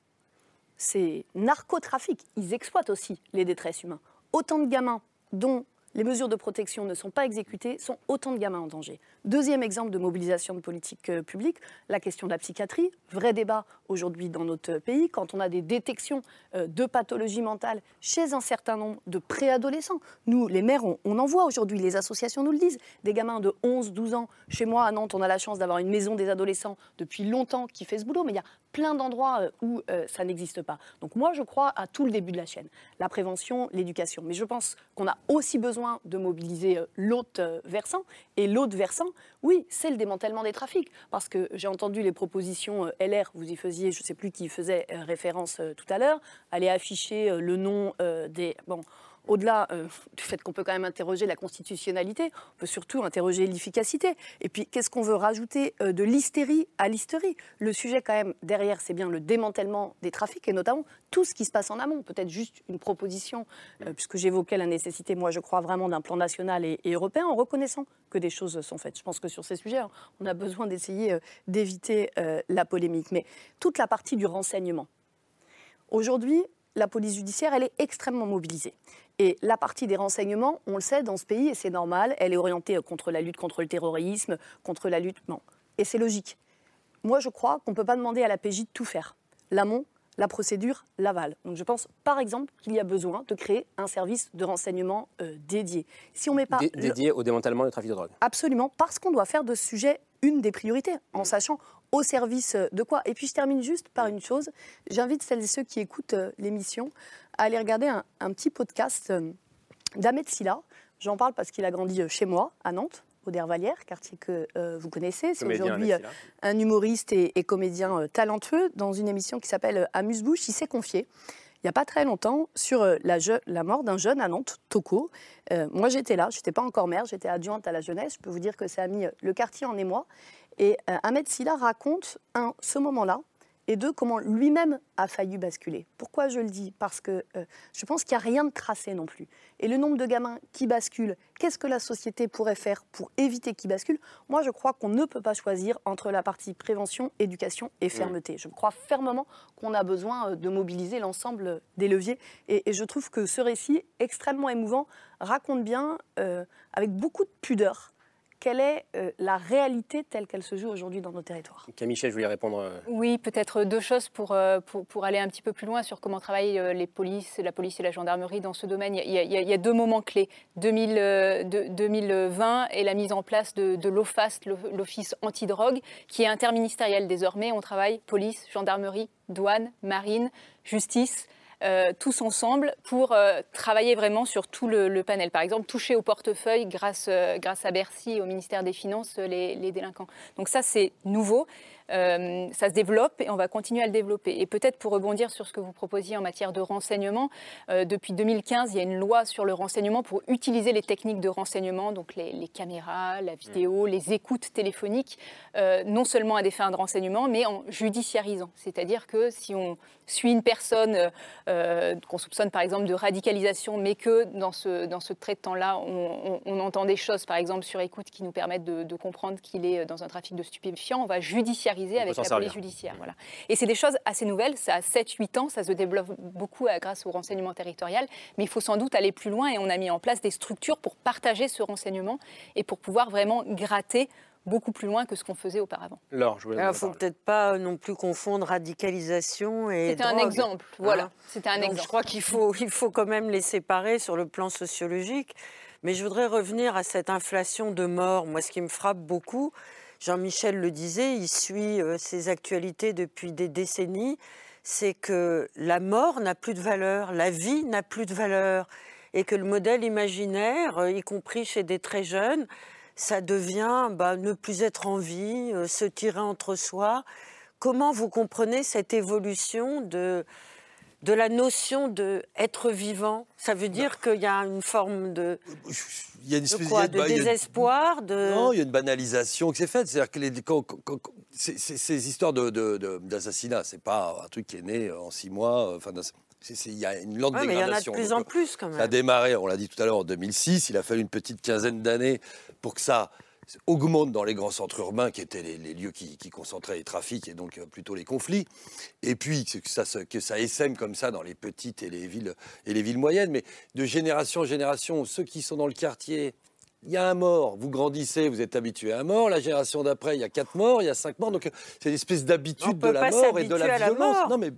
ces narcotrafics, ils exploitent aussi les détresses humains. Autant de gamins dont les mesures de protection ne sont pas exécutées sont autant de gamins en danger. Deuxième exemple de mobilisation de politique euh, publique, la question de la psychiatrie. Vrai débat aujourd'hui dans notre pays quand on a des détections euh, de pathologies mentales chez un certain nombre de préadolescents. Nous, les maires, on, on en voit aujourd'hui, les associations nous le disent. Des gamins de 11, 12 ans. Chez moi, à Nantes, on a la chance d'avoir une maison des adolescents depuis longtemps qui fait ce boulot, mais il y a plein d'endroits euh, où euh, ça n'existe pas. Donc moi, je crois à tout le début de la chaîne. La prévention, l'éducation. Mais je pense qu'on a aussi besoin de mobiliser euh, l'autre versant. Et l'autre versant, oui, c'est le démantèlement des trafics. Parce que j'ai entendu les propositions LR, vous y faisiez, je ne sais plus qui faisait référence tout à l'heure, aller afficher le nom des... Bon, au-delà euh, du fait qu'on peut quand même interroger la constitutionnalité, on peut surtout interroger l'efficacité. Et puis, qu'est-ce qu'on veut rajouter euh, de l'hystérie à l'hystérie? Le sujet, quand même, derrière, c'est bien le démantèlement des trafics et notamment tout ce qui se passe en amont. Peut-être juste une proposition, euh, puisque j'évoquais la nécessité, moi, je crois vraiment d'un plan national et, et européen en reconnaissant que des choses sont faites. Je pense que sur ces sujets, hein, on a besoin d'essayer d'éviter la polémique. Mais toute la partie du renseignement. Aujourd'hui, la police judiciaire, elle est extrêmement mobilisée. Et la partie des renseignements, on le sait, dans ce pays, et c'est normal, elle est orientée euh, contre la lutte contre le terrorisme, contre la lutte... Non. Et c'est logique. Moi, je crois qu'on ne peut pas demander à la PJ de tout faire. L'amont, la procédure, l'aval. Donc je pense, par exemple, qu'il y a besoin de créer un service de renseignement euh, dédié. Si on met pas... Dé- le- dédié au démantèlement du trafic de drogue. Absolument, parce qu'on doit faire de ce sujet une des priorités, en sachant au service de quoi. Et puis je termine juste par une chose. J'invite celles et ceux qui écoutent euh, l'émission à aller regarder un, un petit podcast euh, d'Ahmed Silla. J'en parle parce qu'il a grandi euh, chez moi, à Nantes, au Dervalière, quartier que euh, vous connaissez. C'est aujourd'hui un humoriste et, et comédien euh, talentueux dans une émission qui s'appelle Amuse-bouche. Il s'est confié il n'y a pas très longtemps sur la, je- la mort d'un jeune à Nantes, Toko. Euh, moi, j'étais là, je n'étais pas encore maire, j'étais adjointe à la jeunesse. Je peux vous dire que ça a mis le quartier en émoi. Et Ahmed Silla raconte, un, ce moment-là, et deux, comment lui-même a failli basculer. Pourquoi je le dis? Parce que euh, je pense qu'il n'y a rien de tracé non plus. Et le nombre de gamins qui basculent, qu'est-ce que la société pourrait faire pour éviter qu'ils basculent? Moi, je crois qu'on ne peut pas choisir entre la partie prévention, éducation et fermeté. Je crois fermement qu'on a besoin euh, de mobiliser l'ensemble des leviers. Et, je trouve que ce récit, extrêmement émouvant, raconte bien, euh, avec beaucoup de pudeur, quelle est euh, la réalité telle qu'elle se joue aujourd'hui dans nos territoires. Camille je voulais répondre. euh, Oui, peut-être deux choses pour, euh, pour, pour aller un petit peu plus loin sur comment travaillent les polices, la police et la gendarmerie dans ce domaine. Il y a, il y a- il y a deux moments clés. 2000, euh, de- 2020 et la mise en place de, de l'OFAST, l'O- l'Office antidrogue, qui est interministériel désormais. On travaille police, gendarmerie, douane, marine, justice. Euh, tous ensemble pour euh, travailler vraiment sur tout le, panel. Par exemple, toucher au portefeuille grâce, euh, grâce à Bercy au ministère des Finances les, les délinquants. Donc ça, c'est nouveau. Euh, ça se développe et on va continuer à le développer. Et peut-être pour rebondir sur ce que vous proposiez en matière de renseignement, euh, depuis 2015, il y a une loi sur le renseignement pour utiliser les techniques de renseignement, donc les, les caméras, la vidéo, les écoutes téléphoniques, euh, non seulement à des fins de renseignement, mais en judiciarisant. C'est-à-dire que si on suit une personne qu'on soupçonne par exemple de radicalisation, mais que dans ce, dans ce trait de temps-là, on, on- on entend des choses, par exemple sur écoute, qui nous permettent de, de comprendre qu'il est dans un trafic de stupéfiants, on va judiciariser avec la servir. police judiciaire. Voilà. Et c'est des choses assez nouvelles, ça a 7-8 ans, ça se développe beaucoup euh, grâce au renseignement territorial, mais il faut sans doute aller plus loin et on a mis en place des structures pour partager ce renseignement et pour pouvoir vraiment gratter beaucoup plus loin que ce qu'on faisait auparavant. Laure, je faut peut-être pas non plus confondre radicalisation et C'était un exemple, voilà. hein. C'était un Donc, exemple. Je crois qu'il faut, il faut quand même les séparer sur le plan sociologique. Mais je voudrais revenir à cette inflation de morts. Moi, ce qui me frappe beaucoup, Jean-Michel le disait, il suit euh, ces actualités depuis des décennies, c'est que la mort n'a plus de valeur, la vie n'a plus de valeur, et que le modèle imaginaire, euh, y compris chez des très jeunes, ça devient bah, ne plus être en vie, euh, se tirer entre soi. Comment vous comprenez cette évolution de, de la notion de être vivant Ça veut dire qu'il y a une forme de, Il y a une de quoi de- De il y a- désespoir de... Non, il y a une banalisation qui s'est faite. C'est-à-dire que les, quand- quand- ces histoires de, de- d'assassinat, c'est pas un truc qui est né en six mois. euh, Enfin, il y a une lente Ouais, mais il y en a de dégradation. plus Donc, en plus quand Ça a même. démarré, on l'a dit tout à l'heure, en 2006. Il a fallu une petite quinzaine d'années pour que ça augmente dans les grands centres urbains, qui étaient les, lieux qui, concentraient les trafics et donc euh, plutôt les conflits. Et puis que ça, que ça essaime comme ça dans les petites et les villes, et les villes moyennes. Mais de génération en génération, ceux qui sont dans le quartier, il y a un mort, vous grandissez, vous êtes habitué à un mort. La génération d'après, il y a quatre morts, il y a cinq morts. Donc euh, c'est une espèce d'habitude de la mort et de la violence. mort. Non, mais,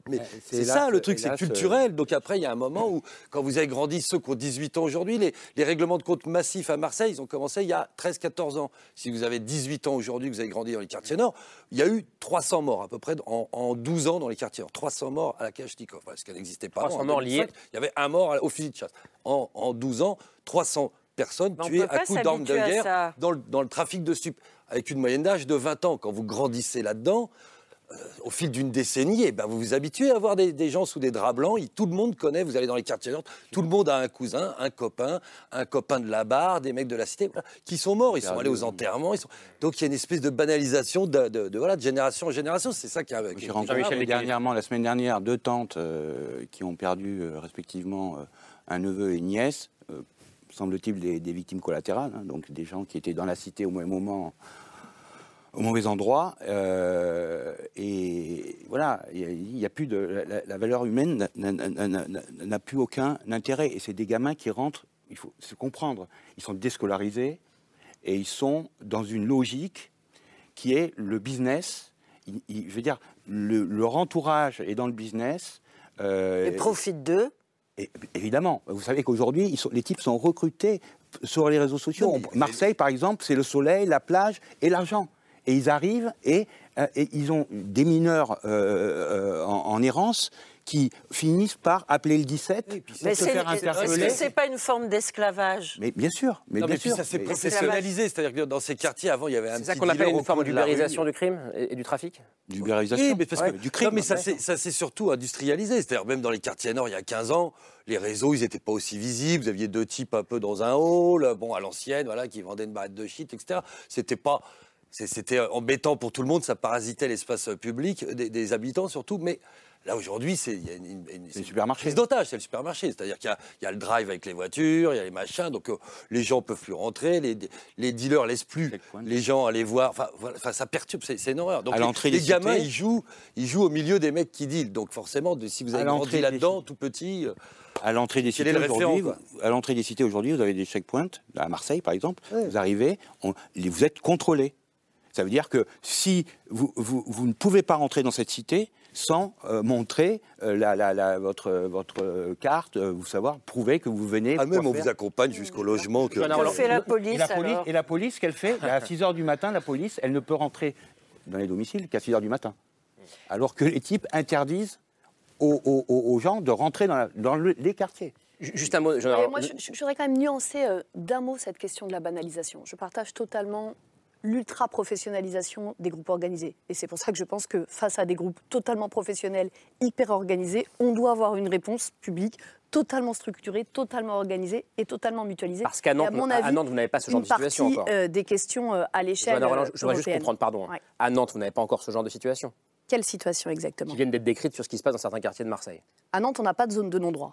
c'est ça le truc, c'est culturel. Donc après, il y a un moment où, quand vous avez grandi, ceux qui ont 18 ans aujourd'hui, les, les règlements de compte massifs à Marseille, ils ont commencé il y a 13-14 ans. Si vous avez 18 ans aujourd'hui, que vous avez grandi dans les quartiers nord, il y a eu 300 morts à peu près en, en 12 ans dans les quartiers nord. 300 morts à la Kalachnikov, parce qu'elle n'existait pas. 300 avant. En morts liés. 2005, Il y avait un mort au fusil de chasse. En, en 12 ans, 300 personnes Mais tuées à coups d'armes de guerre dans le, dans le trafic de stupes. Avec une moyenne d'âge de 20 ans, quand vous grandissez là-dedans, euh, au fil d'une décennie, eh ben, vous vous habituez à voir des, des gens sous des draps blancs. Tout le monde connaît, vous allez dans les quartiers nord, tout le monde a un cousin, un copain, un copain de la barre, des mecs de la cité, voilà, qui sont morts. Ils sont allés aux enterrements. Ils sont... Donc il y a une espèce de banalisation de, de- de- voilà, de génération en génération. C'est ça qui a. J'ai est rencontré dernièrement, la semaine dernière, deux tantes euh, qui ont perdu euh, respectivement euh, un neveu et une nièce, semble-t-il des, victimes collatérales, hein, donc des gens qui étaient dans la cité au mauvais moment, au mauvais endroit. euh, et voilà, il y a- plus la, valeur humaine n'a- plus aucun intérêt. Et c'est des gamins qui rentrent, il faut se comprendre, ils sont déscolarisés et ils sont dans une logique qui est le business. Je veux dire, le- leur entourage est dans le business. euh, Et profite d'eux. Évidemment, vous savez qu'aujourd'hui, les types sont recrutés sur les réseaux sociaux. Marseille, par exemple, c'est le soleil, la plage et l'argent. Et ils arrivent et, euh, et ils ont des mineurs euh, euh, en, en errance qui finissent par appeler le 17 Mais pour se c'est- faire est-ce que c'est pas une forme d'esclavage? Mais bien sûr, mais Non, bien mais puis sûr. ça s'est Mais- professionnalisé, c'est-à-dire que dans ces quartiers avant il y avait un C'est ça qu'on appelle une forme d'ubérisation du crime et, et du trafic? D'ubérisation Oui, mais parce que, Ouais, du crime. non, mais ça s'est- surtout industrialisé. C'est-à-dire même dans les quartiers nord, il y a 15 ans, les réseaux, ils n'étaient pas aussi visibles. Vous aviez deux types un peu dans un hall, bon, à l'ancienne, voilà, qui vendaient une barrette de shit, etc. C'était pas... c'est- C'était embêtant pour tout le monde, ça parasitait l'espace public, des, des habitants surtout, mais là aujourd'hui, c'est il y a une, une- une- c'est une supermarché. prise d'otage, c'est le supermarché. C'est-à-dire qu'il y a- il y, a le drive avec les voitures, il y a les machins, donc euh, les gens peuvent plus rentrer, les, les dealers laissent plus les gens aller voir. Enfin, voilà, enfin, ça perturbe, c'est une horreur. Donc À les- gamins, ils jouent, ils jouent au milieu des mecs qui dealent. Donc forcément, de- si vous avez grandi là-dedans, tout petit, euh, À l'entrée des cités aujourd'hui, vous- à l'entrée des cités aujourd'hui, vous avez des checkpoints à Marseille par exemple. Vous arrivez, on- vous êtes contrôlé. Ça veut dire que si vous, vous, vous ne pouvez pas rentrer dans cette cité sans euh, montrer euh, la, la- la- votre, votre carte, euh, vous savoir prouver que vous venez. ah, même on faire- vous accompagne jusqu'au logement. Que, Que fait la Et police la police, alors et la police, qu'elle fait [laughs] À 6 h du matin, la police, elle ne peut rentrer dans les domiciles qu'à 6 h du matin. Alors que les types interdisent aux, aux- aux- aux gens de rentrer dans, la- dans le- les quartiers. Juste un mot, moi, je, je voudrais quand même nuancer euh, d'un mot cette question de la banalisation. Je partage totalement l'ultra-professionnalisation des groupes organisés. Et c'est pour ça que je pense que face à des groupes totalement professionnels, hyper organisés, on doit avoir une réponse publique totalement structurée, totalement organisée et totalement mutualisée. Parce qu'à Nantes, à mon à avis, Nantes, vous n'avez pas ce genre de situation encore. euh, des questions euh, à l'échelle Roland, euh, je voudrais juste comprendre, pardon. hein. Ouais. À Nantes, vous n'avez pas encore ce genre de situation Quelle situation exactement? Qui viennent d'être décrites sur ce qui se passe dans certains quartiers de Marseille. À Nantes, on n'a pas de zone de non-droit.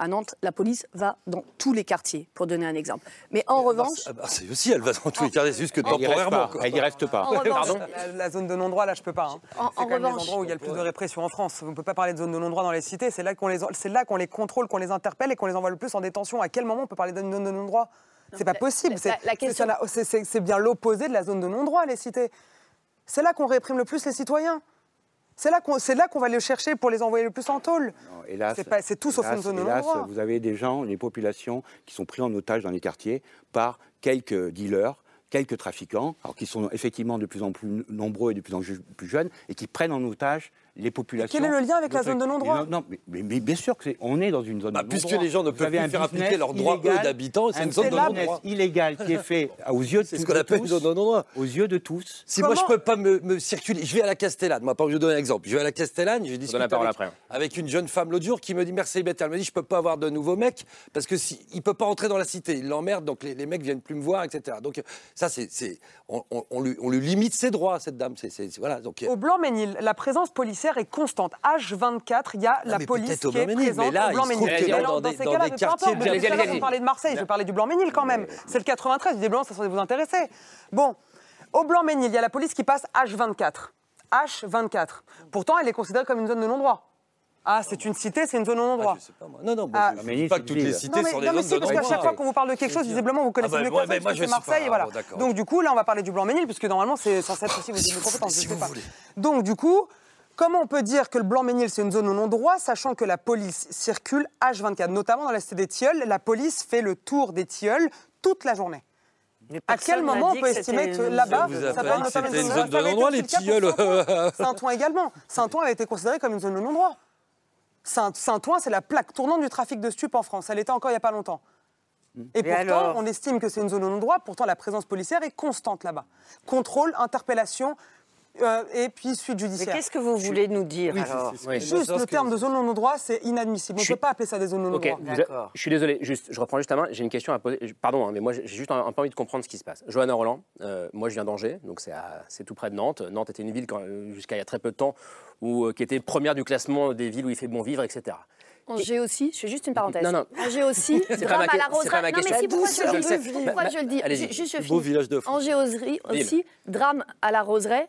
À Nantes, la police va dans tous les quartiers, pour donner un exemple. Mais en revanche, Ah, Marseille aussi, elle va dans tous les quartiers, c'est juste que Elle y reste temporairement. pas. Elle y reste pas. En revanche- Pardon La, la zone de non-droit, là, je peux pas. hein. En- c'est en quand même les revanche- endroits où il y a le plus de répression en France. On ne peut pas parler de zone de non-droit dans les cités. C'est là qu'on les, c'est là qu'on les contrôle, qu'on les interpelle et qu'on les envoie le plus en détention. À quel moment on peut parler de zone de non-droit? C'est pas possible. la- c'est- c'est bien l'opposé de la zone de non-droit, les cités. C'est là qu'on réprime le plus les citoyens. C'est là qu'on qu'on va les chercher pour les envoyer le plus en tôle. C'est tout sauf une zone hélas. Vous avez des gens, les populations, qui sont pris en otage dans les quartiers par quelques dealers, quelques trafiquants, alors qui sont effectivement de plus en plus nombreux et de plus en plus jeunes, et qui prennent en otage les populations. quel est le lien avec la zone de non-droit Non, non, mais, mais- mais bien sûr que c'est, on est dans une zone Bah, de puisque non-droit. les gens ne peuvent plus faire appliquer leurs droits, d'habitants, c'est un une zone de non-droit. illégal qui est fait aux yeux de C'est ce qu'on appelle une zone de non-droit. aux yeux de tous. Si moi je peux pas me, me circuler, je vais à la Castellane. Moi, par exemple, je vais donner un exemple. Je vais à la Castellane, je discute la parole avec, après. avec une jeune femme l'autre jour qui me dit merci célibataire. Elle me dit je peux pas avoir de nouveaux mecs parce que si il peut pas entrer dans la cité, il l'emmerde, donc les, les mecs viennent plus me voir, etc. Donc ça c'est, c'est on, on- on lui, on lui limite ses droits cette dame. C'est, c'est- c'est- voilà. Donc Au Blanc-Ménil, la présence policière est constante. H24, il y a la police qui est présente mais là, au Blanc-Ménil. dans des- ces dans cas-là, peu importe, vous parlez de Marseille, je vais parler du Blanc-Ménil quand même. C'est le 93, visiblement, ça semble vous intéresser. Bon, au Blanc-Ménil, il y a la police qui passe H24. H24. Pourtant, elle est considérée comme une zone de non-droit. Ah, c'est une cité, c'est une zone de non-droit. je sais pas moi. Non non, Ah. moi, je ne dis pas que toutes les cités Non mais, sont des non, mais zones si, de parce qu'à chaque fois qu'on vous parle de quelque chose, visiblement vous connaissez Ah bah, mieux que ouais, je c'est suis pas- Marseille, et voilà. bon. Donc du coup, là, on va parler du Blanc-Ménil, puisque normalement, c'est censé être aussi vos compétences. je si sais vous pas. voulez. Donc du coup, comment on peut dire que le Blanc-Ménil, c'est une zone au non-droit, sachant que la police circule H24, notamment dans la cité des Tilleuls, la police fait le tour des Tilleuls toute la journée. À quel moment on peut estimer que là-bas, ça peut c'était une zone- de non-droit, les Tilleuls. [laughs] Saint-Ouen. Également. Saint-Ouen a été considéré comme une zone de non-droit. Saint- Saint-Ouen, c'est la plaque tournante du trafic de stupes en France. Elle était encore il n'y a pas longtemps. Et, Et pourtant, alors? on estime que c'est une zone au non-droit. Pourtant, la présence policière est constante là-bas. Contrôle, interpellation. Euh, et puis suite Mais judiciaire. qu'est-ce que vous voulez nous dire Oui, alors Juste le terme de zone au non-droit, c'est inadmissible. On ne Je- peut pas appeler ça des zones au Ok, non-droit. vous- je suis désolé, juste, je reprends juste la main. J'ai une question à poser. Pardon, hein, mais moi j'ai juste un, un peu envie de comprendre ce qui se passe. Johanna Roland, euh, moi je viens d'Angers, donc c'est à- c'est tout près de Nantes. Nantes était une ville quand- euh, jusqu'à il y a très peu de temps où, euh, qui était première du classement des villes où il fait bon vivre, etc. Angers aussi, je fais juste une parenthèse. Non, non. Angers aussi, [laughs] drame ma à la roseraie. Non, mais si, pourquoi Je je le dis je le dis Beau village de France. Angers aussi, drame à la roseraie.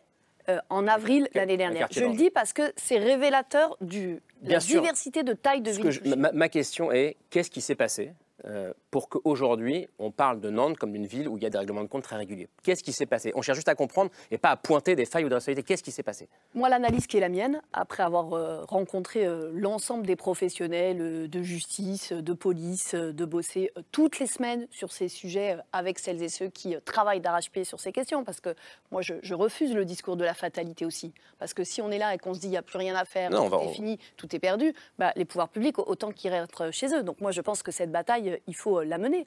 Euh, en avril l'année dernière. Je le dis parce que c'est révélateur de la sûr. diversité de taille de je- ma, ma question est qu'est-ce qui s'est passé euh, pour qu'aujourd'hui on parle de Nantes comme d'une ville où il y a des règlements de compte très réguliers Qu'est-ce qui s'est passé? On cherche juste à comprendre et pas à pointer des failles ou des responsabilités. Qu'est-ce qui s'est passé? Moi, l'analyse qui est la mienne, après avoir euh, rencontré euh, l'ensemble des professionnels euh, de justice, de police, de bosser toutes les semaines sur ces sujets avec celles et ceux qui travaillent d'arrache-pied sur ces questions, parce que moi, je, je refuse le discours de la fatalité aussi. Parce que si on est là et qu'on se dit il n'y a plus rien à faire, Non, on tout va- est fini, tout est perdu, bah, les pouvoirs publics, autant qu'ils restent chez eux. Donc moi, je pense que cette bataille, euh, il faut euh, la mener.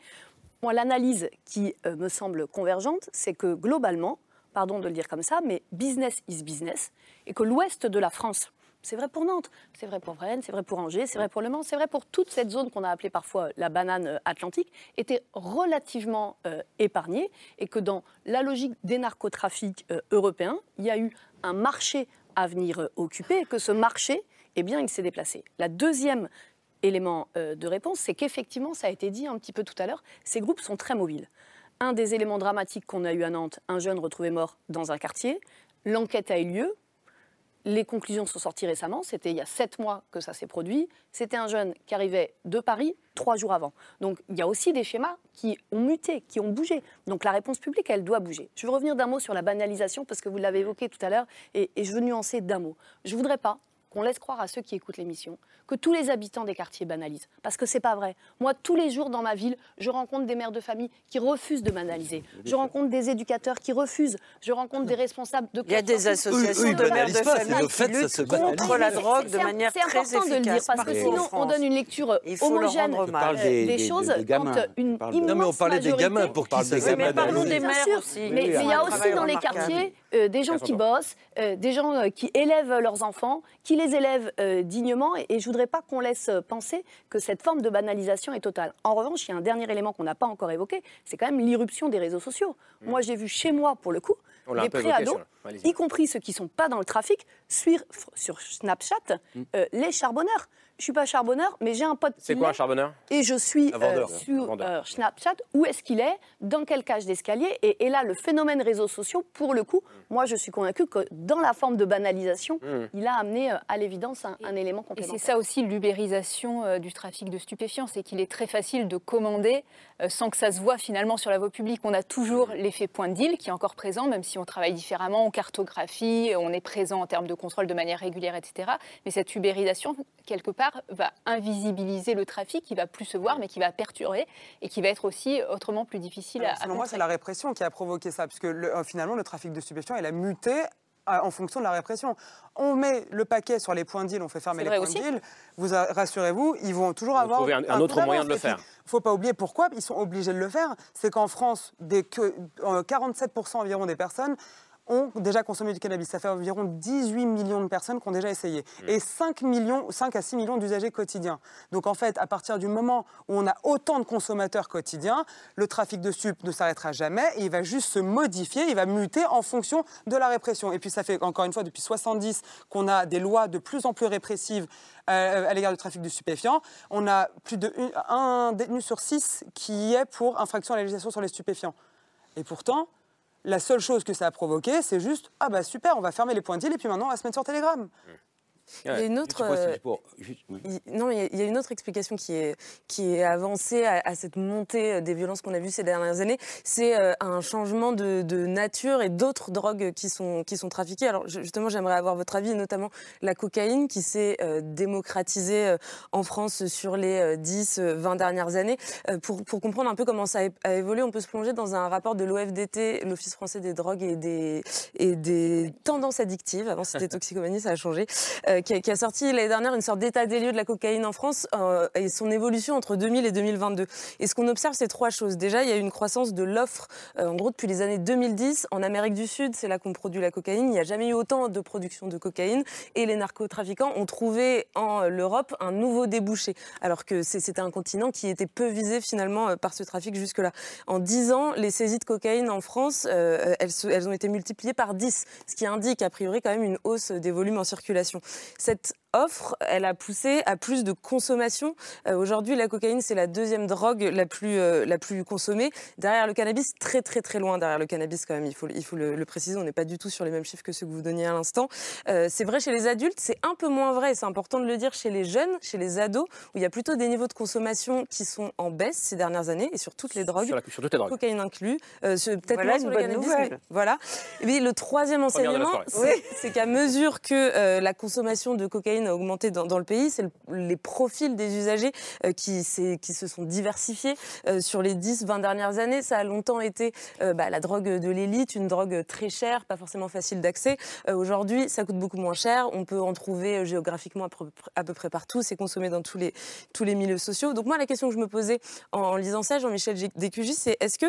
Moi, l'analyse qui euh, me semble convergente, c'est que globalement, pardon de le dire comme ça, mais business is business, et que l'ouest de la France, c'est vrai pour Nantes, c'est vrai pour Rennes, c'est vrai pour Angers, c'est vrai pour Le Mans, c'est vrai pour toute cette zone qu'on a appelée parfois la banane atlantique, était relativement épargnée, et que dans la logique des narcotrafics européens, il y a eu un marché à venir occuper, et que ce marché, eh bien, il s'est déplacé. La deuxième élément euh, de réponse, c'est qu'effectivement, ça a été dit un petit peu tout à l'heure, ces groupes sont très mobiles. Un des éléments dramatiques qu'on a eu à Nantes, un jeune retrouvé mort dans un quartier, l'enquête a eu lieu, les conclusions sont sorties récemment, c'était il y a sept mois que ça s'est produit, c'était un jeune qui arrivait de Paris trois jours avant. Donc il y a aussi des schémas qui ont muté, qui ont bougé. Donc la réponse publique, elle doit bouger. Je veux revenir d'un mot sur la banalisation, parce que vous l'avez évoqué tout à l'heure, et, et je veux nuancer d'un mot. Je voudrais pas qu'on laisse croire à ceux qui écoutent l'émission que tous les habitants des quartiers banalisent. Parce que c'est pas vrai. Moi, tous les jours dans ma ville, je rencontre des mères de famille qui refusent de banaliser. Je rencontre des éducateurs qui refusent. Je rencontre des responsables de Il y a des associations eux, ils de mères de banalisent pas, c'est famille le fait, qui ça luttent se banalise. contre la drogue de C'est- manière c'est très important de le dire efficace parce que sinon on donne une lecture homogène euh, des- des, des- choses de gamins. quand une On parle de- immense Non, mais on parlait des majorité- gamins pour qui parle ça des s'est gamins. Mais parlons des mères aussi. mais Oui, il y a aussi dans les quartiers euh, des gens qui bossent, euh, des gens euh, qui élèvent leurs enfants, qui les élèvent euh, dignement, et, et je voudrais pas qu'on laisse euh, penser que cette forme de banalisation est totale. En revanche, il y a un dernier élément qu'on n'a pas encore évoqué, c'est quand même l'irruption des réseaux sociaux. Moi, j'ai vu chez moi, pour le coup, des préados, y compris ceux qui sont pas dans le trafic, suivre sur Snapchat euh, les charbonneurs. Je suis pas charbonneur, mais j'ai un pote C'est quoi un charbonneur? Et je suis euh, sur euh, Snapchat, où est-ce qu'il est, dans quelle cage d'escalier? Et, et là, le phénomène réseaux sociaux, pour le coup, moi, je suis convaincue que dans la forme de banalisation, Mm. il a amené euh, à l'évidence un, un élément Et complémentaire. c'est ça aussi l'ubérisation euh, du trafic de stupéfiants, c'est qu'il est très facile de commander euh, sans que ça se voit finalement sur la voie publique. On a toujours l'effet point de deal qui est encore présent, même si on travaille différemment, on cartographie, on est présent en termes de contrôle de manière régulière, etc. Mais cette ubérisation, quelque part, va invisibiliser le trafic, qui va plus se voir, mais qui va perturber et qui va être aussi autrement plus difficile à, Alors, à Selon moi, c'est la répression qui a provoqué ça, puisque le- euh, finalement, le trafic de stupéfiants, il a muté euh, en fonction de la répression. On met le paquet sur les points deal, on fait fermer les points aussi. deal. Vous a- rassurez-vous, ils vont toujours avoir trouver un- un autre moyen de le faire. puis, faut pas oublier pourquoi ils sont obligés de le faire. C'est qu'en France, des que, euh, 47% environ des personnes ont déjà consommé du cannabis. Ça fait environ 18 millions de personnes qui ont déjà essayé. Et 5, millions, 5 à 6 millions d'usagers quotidiens. Donc en fait, à partir du moment où on a autant de consommateurs quotidiens, le trafic de stupes ne s'arrêtera jamais et il va juste se modifier, il va muter en fonction de la répression. Et puis ça fait encore une fois depuis 70 qu'on a des lois de plus en plus répressives euh, à l'égard du trafic de stupéfiants. On a plus de une- un détenu sur six qui est pour infraction à la législation sur les stupéfiants. Et pourtant, la seule chose que ça a provoqué, c'est juste ah bah super, on va fermer les points de et puis maintenant on va se mettre sur Telegram. Il y a une autre. euh, il- Non, il y a- il y a une autre explication qui est, qui est avancée à, à cette montée euh, des violences qu'on a vues ces dernières années. C'est euh, un changement de, de nature et d'autres drogues qui sont, qui sont trafiquées. Alors, justement, j'aimerais avoir votre avis, notamment la cocaïne qui s'est euh, démocratisée en France sur les euh, 10, euh, 20 dernières années. Pour, pour comprendre un peu comment ça a, a évolué, on peut se plonger dans un rapport de l'OFDT, l'Office français des drogues et des, et des tendances addictives. Avant, c'était [laughs] toxicomanie, ça a changé. Euh, qui, a, sorti l'année dernière une sorte d'état des lieux de la cocaïne en France euh, et son évolution entre 2000 et 2022. Et ce qu'on observe, c'est trois choses. Déjà, il y a une croissance de l'offre, euh, en gros, depuis les années 2010. En Amérique du Sud, c'est là qu'on produit la cocaïne. Il n'y a jamais eu autant de production de cocaïne. Et les narcotrafiquants ont trouvé en l'Europe un nouveau débouché, alors que c'était un continent qui était peu visé finalement par ce trafic jusque-là. En 10 ans, les saisies de cocaïne en France, elles, elles ont été multipliées par 10, ce qui indique a priori quand même une hausse des volumes en circulation. Cette offre, elle a poussé à plus de consommation. Euh, Aujourd'hui, la cocaïne, c'est la deuxième drogue la plus, euh, la plus consommée. Derrière le cannabis, très très très loin derrière le cannabis quand même, il faut, il faut le, le préciser, on n'est pas du tout sur les mêmes chiffres que ceux que vous donniez à l'instant. Euh, c'est vrai chez les adultes, c'est un peu moins vrai, c'est important de le dire chez les jeunes, chez les ados, où il y a plutôt des niveaux de consommation qui sont en baisse ces dernières années, et sur toutes les drogues, sur, la, sur toutes les drogues. cocaïne inclus, euh, peut-être voilà moins sur le cannabis, mais voilà. Et puis, le troisième enseignement, c'est qu'à mesure que euh, la consommation de cocaïne a augmenté dans, le pays, c'est le, les profils des usagers euh, qui, se sont diversifiés euh, sur les 10-20 dernières années. Ça a longtemps été euh, bah, la drogue de l'élite, une drogue très chère, pas forcément facile d'accès. Aujourd'hui, ça coûte beaucoup moins cher. On peut en trouver géographiquement à peu, près partout. C'est consommé dans tous les, milieux sociaux. Donc moi, la question que je me posais en, en lisant ça, Jean-Michel Décugy, c'est est-ce que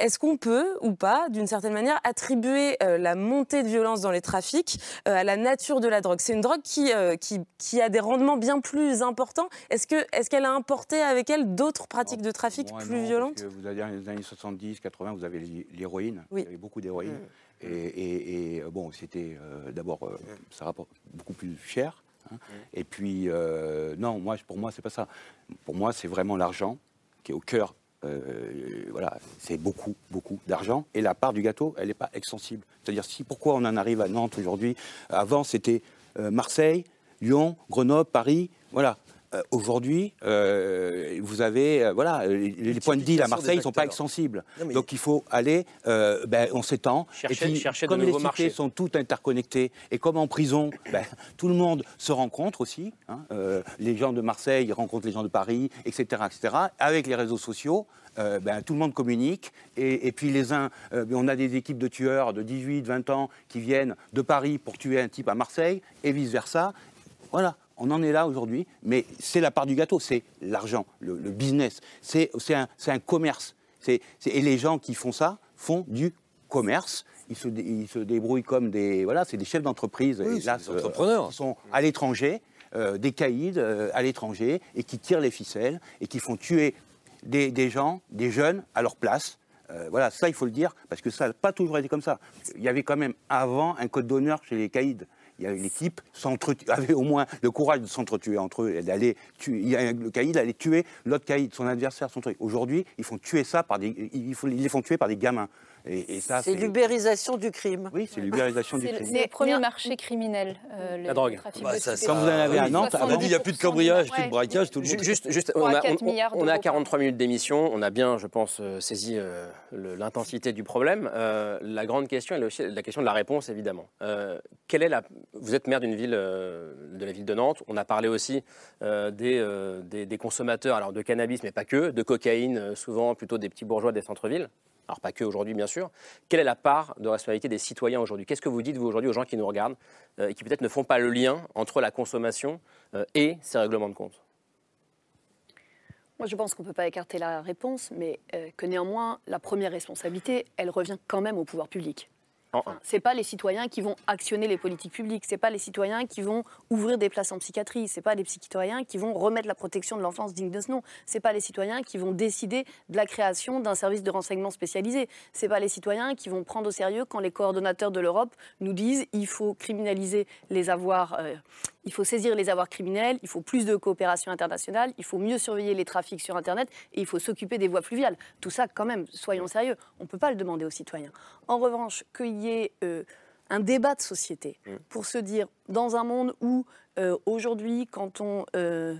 est-ce qu'on peut ou pas, d'une certaine manière, attribuer euh, la montée de violence dans les trafics euh, à la nature de la drogue? C'est une drogue qui, euh, qui, qui, a des rendements bien plus importants. Est-ce qu'elle est qu'elle a importé avec elle d'autres pratiques de trafic Moi, plus non, violentes? Vous avez dans les années 70, 80, vous avez l'héroïne. Oui. Il y avait beaucoup d'héroïne. Mmh. Et, et, et, bon, c'était d'abord, ça rapporte beaucoup plus cher. Hein. Mmh. Et puis, non, moi, pour moi, c'est pas ça. Pour moi, c'est vraiment l'argent qui est au cœur euh, voilà, c'est beaucoup, beaucoup d'argent. Et la part du gâteau, elle n'est pas extensible. C'est-à-dire, si pourquoi on en arrive à Nantes aujourd'hui? Avant, c'était euh, Marseille, Lyon, Grenoble, Paris. Voilà. Euh, aujourd'hui, euh, vous avez euh, voilà les, les points de deal à Marseille ne sont pas extensibles. Mais... Donc il faut aller, ben, on s'étend. Et puis, chercher comme de les cités marchés. sont toutes interconnectées et comme en prison, ben, tout le monde se rencontre aussi. Hein, les gens de Marseille rencontrent les gens de Paris, etc., etc. Avec les réseaux sociaux. Euh, ben, tout le monde communique. Et, et puis les uns, euh, on a des équipes de tueurs de 18, 20 ans qui viennent de Paris pour tuer un type à Marseille et vice-versa. Voilà, on en est là aujourd'hui, mais c'est la part du gâteau, c'est l'argent, le, le, business, c'est un, un, commerce. C est, c est, et les gens qui font ça font du commerce. Ils se, ils se débrouillent comme des, voilà, c'est des chefs d'entreprise, oui, des entrepreneurs, qui sont à l'étranger, euh, des caïds euh, à l'étranger et qui tirent les ficelles et qui font tuer des, des, gens, des jeunes à leur place. Euh, voilà, ça il faut le dire, parce que ça n'a pas toujours été comme ça. Il y avait quand même avant un code d'honneur chez les caïds. L'équipe [laughs] avait au moins le courage de s'entretuer entre eux, d'aller tuer. Il y a, le caïd allait tuer l'autre caïd, son adversaire, son truc. Aujourd'hui, ils font tuer ça par des, ils les font tuer par des gamins. Et, et ça, c'est l'ubérisation du crime. Oui, c'est l'ubérisation du crime. C'est le premier marché criminel, euh, le la drogue. Bah, ça, Quand vous en avez à Nantes, on dit il n'y a plus de cambriolage, plus de braquage, tout le monde. Juste, juste on, a, on, on a 43 minutes d'émission, on a bien, je pense, euh, saisi euh, l'intensité du problème. Euh, la grande question est aussi la question de la réponse, évidemment. Euh, quelle est la... Vous êtes maire d'une ville, euh, de la ville de Nantes. On a parlé aussi des, des, des, consommateurs, alors de cannabis, mais pas que, de cocaïne, souvent plutôt des petits bourgeois des centres-villes alors pas que aujourd'hui bien sûr, quelle est la part de responsabilité des citoyens aujourd'hui? Qu'est-ce que vous dites vous aujourd'hui aux gens qui nous regardent euh, et qui peut-être ne font pas le lien entre la consommation euh, et ces règlements de compte moi, je pense qu'on ne peut pas écarter la réponse, mais euh, que néanmoins, la première responsabilité, elle revient quand même au pouvoir public. Enfin, c'est pas les citoyens qui vont actionner les politiques publiques, c'est pas les citoyens qui vont ouvrir des places en psychiatrie, c'est pas les citoyens qui vont remettre la protection de l'enfance digne de ce nom, c'est pas les citoyens qui vont décider de la création d'un service de renseignement spécialisé, c'est pas les citoyens qui vont prendre au sérieux quand les coordonnateurs de l'Europe nous disent il faut criminaliser les avoirs, euh, il faut saisir les avoirs criminels, il faut plus de coopération internationale, il faut mieux surveiller les trafics sur Internet et il faut s'occuper des voies fluviales. Tout ça, quand même, soyons sérieux, on ne peut pas le demander aux citoyens. En revanche, qu'il y ait euh, un débat de société pour se dire, dans un monde où euh, aujourd'hui, quand on... Euh,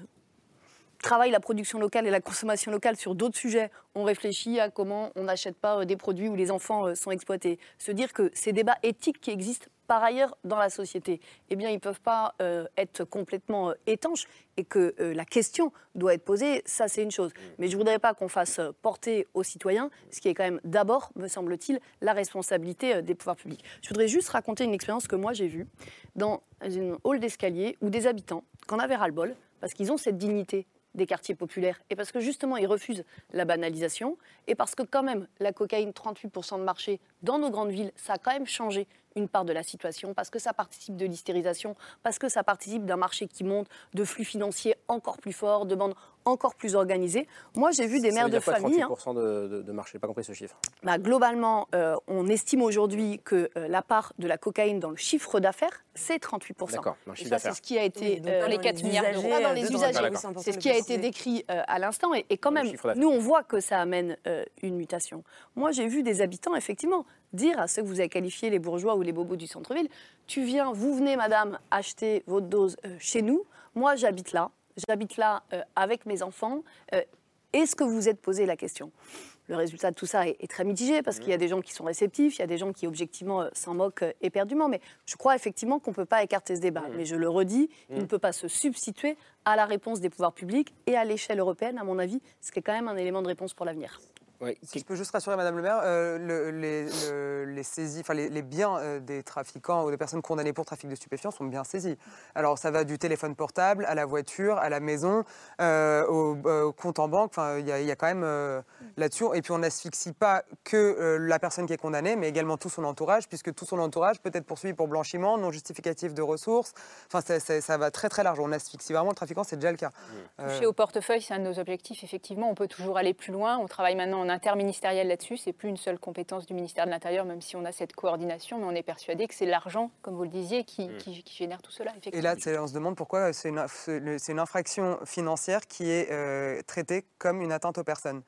travaille la production locale et la consommation locale sur d'autres sujets. On réfléchit à comment on n'achète pas euh, des produits où les enfants euh, sont exploités. Se dire que ces débats éthiques qui existent par ailleurs dans la société, eh bien, ils ne peuvent pas euh, être complètement étanches et que la question doit être posée, ça c'est une chose. Mais je ne voudrais pas qu'on fasse porter aux citoyens ce qui est quand même d'abord, me semble-t-il, la responsabilité des pouvoirs publics. Je voudrais juste raconter une expérience que moi j'ai vue dans une hall d'escalier où des habitants, qu'en avaient ras-le-bol, parce qu'ils ont cette dignité des quartiers populaires et parce que justement ils refusent la banalisation et parce que quand même la cocaïne 38% de marché dans nos grandes villes ça a quand même changé une part de la situation parce que ça participe de l'hystérisation parce que ça participe d'un marché qui monte de flux financiers encore plus forts de bandes encore plus organisées moi j'ai vu des mères de famille 38% de, de, de, marché? Pas compris ce chiffre bah, globalement euh, on estime aujourd'hui que euh, la part de la cocaïne dans le chiffre d'affaires c'est 38%. D'accord, ça, c'est ce qui a été dans les 4 milliards d'euros. dans les usagers. C'est ce qui a été décrit euh, à l'instant. Et, et, quand même, nous, on voit que ça amène euh, une mutation. Moi, j'ai vu des habitants, effectivement, dire à ceux que vous avez qualifiés les bourgeois ou les bobos du centre-ville, tu viens, vous venez, madame, acheter votre dose euh, chez nous. Moi, j'habite là. J'habite là avec mes enfants. Est-ce que vous vous êtes posé la question? Le résultat de tout ça est, très mitigé parce qu'il y a des gens qui sont réceptifs, il y a des gens qui objectivement euh, s'en moquent euh, éperdument. Mais je crois effectivement qu'on ne peut pas écarter ce débat. Mais je le redis, il ne peut pas se substituer à la réponse des pouvoirs publics et à l'échelle européenne, à mon avis, ce qui est quand même un élément de réponse pour l'avenir. Si je peux juste rassurer Madame le maire, euh, les, les, saisies, enfin les, biens euh, des trafiquants ou des personnes condamnées pour trafic de stupéfiants sont bien saisis. Alors ça va du téléphone portable à la voiture, à la maison, euh, au, compte en banque. Enfin, il y, a quand même là-dessus. Et puis on n'asphyxie pas que la personne qui est condamnée, mais également tout son entourage, puisque tout son entourage peut être poursuivi pour blanchiment, non justificatif de ressources. Enfin, ça, va très très large. On asphyxie vraiment le trafiquant, c'est déjà le cas. Toucher au portefeuille, c'est un de nos objectifs. Effectivement, on peut toujours aller plus loin. On travaille maintenant en interministériel là-dessus. C'est plus une seule compétence du ministère de l'Intérieur, même si on a cette coordination, mais on est persuadé que c'est l'argent, comme vous le disiez, qui, mm. qui, génère tout cela. Et là, on se demande pourquoi c'est une, une, infraction financière qui est euh, traitée comme une atteinte aux personnes.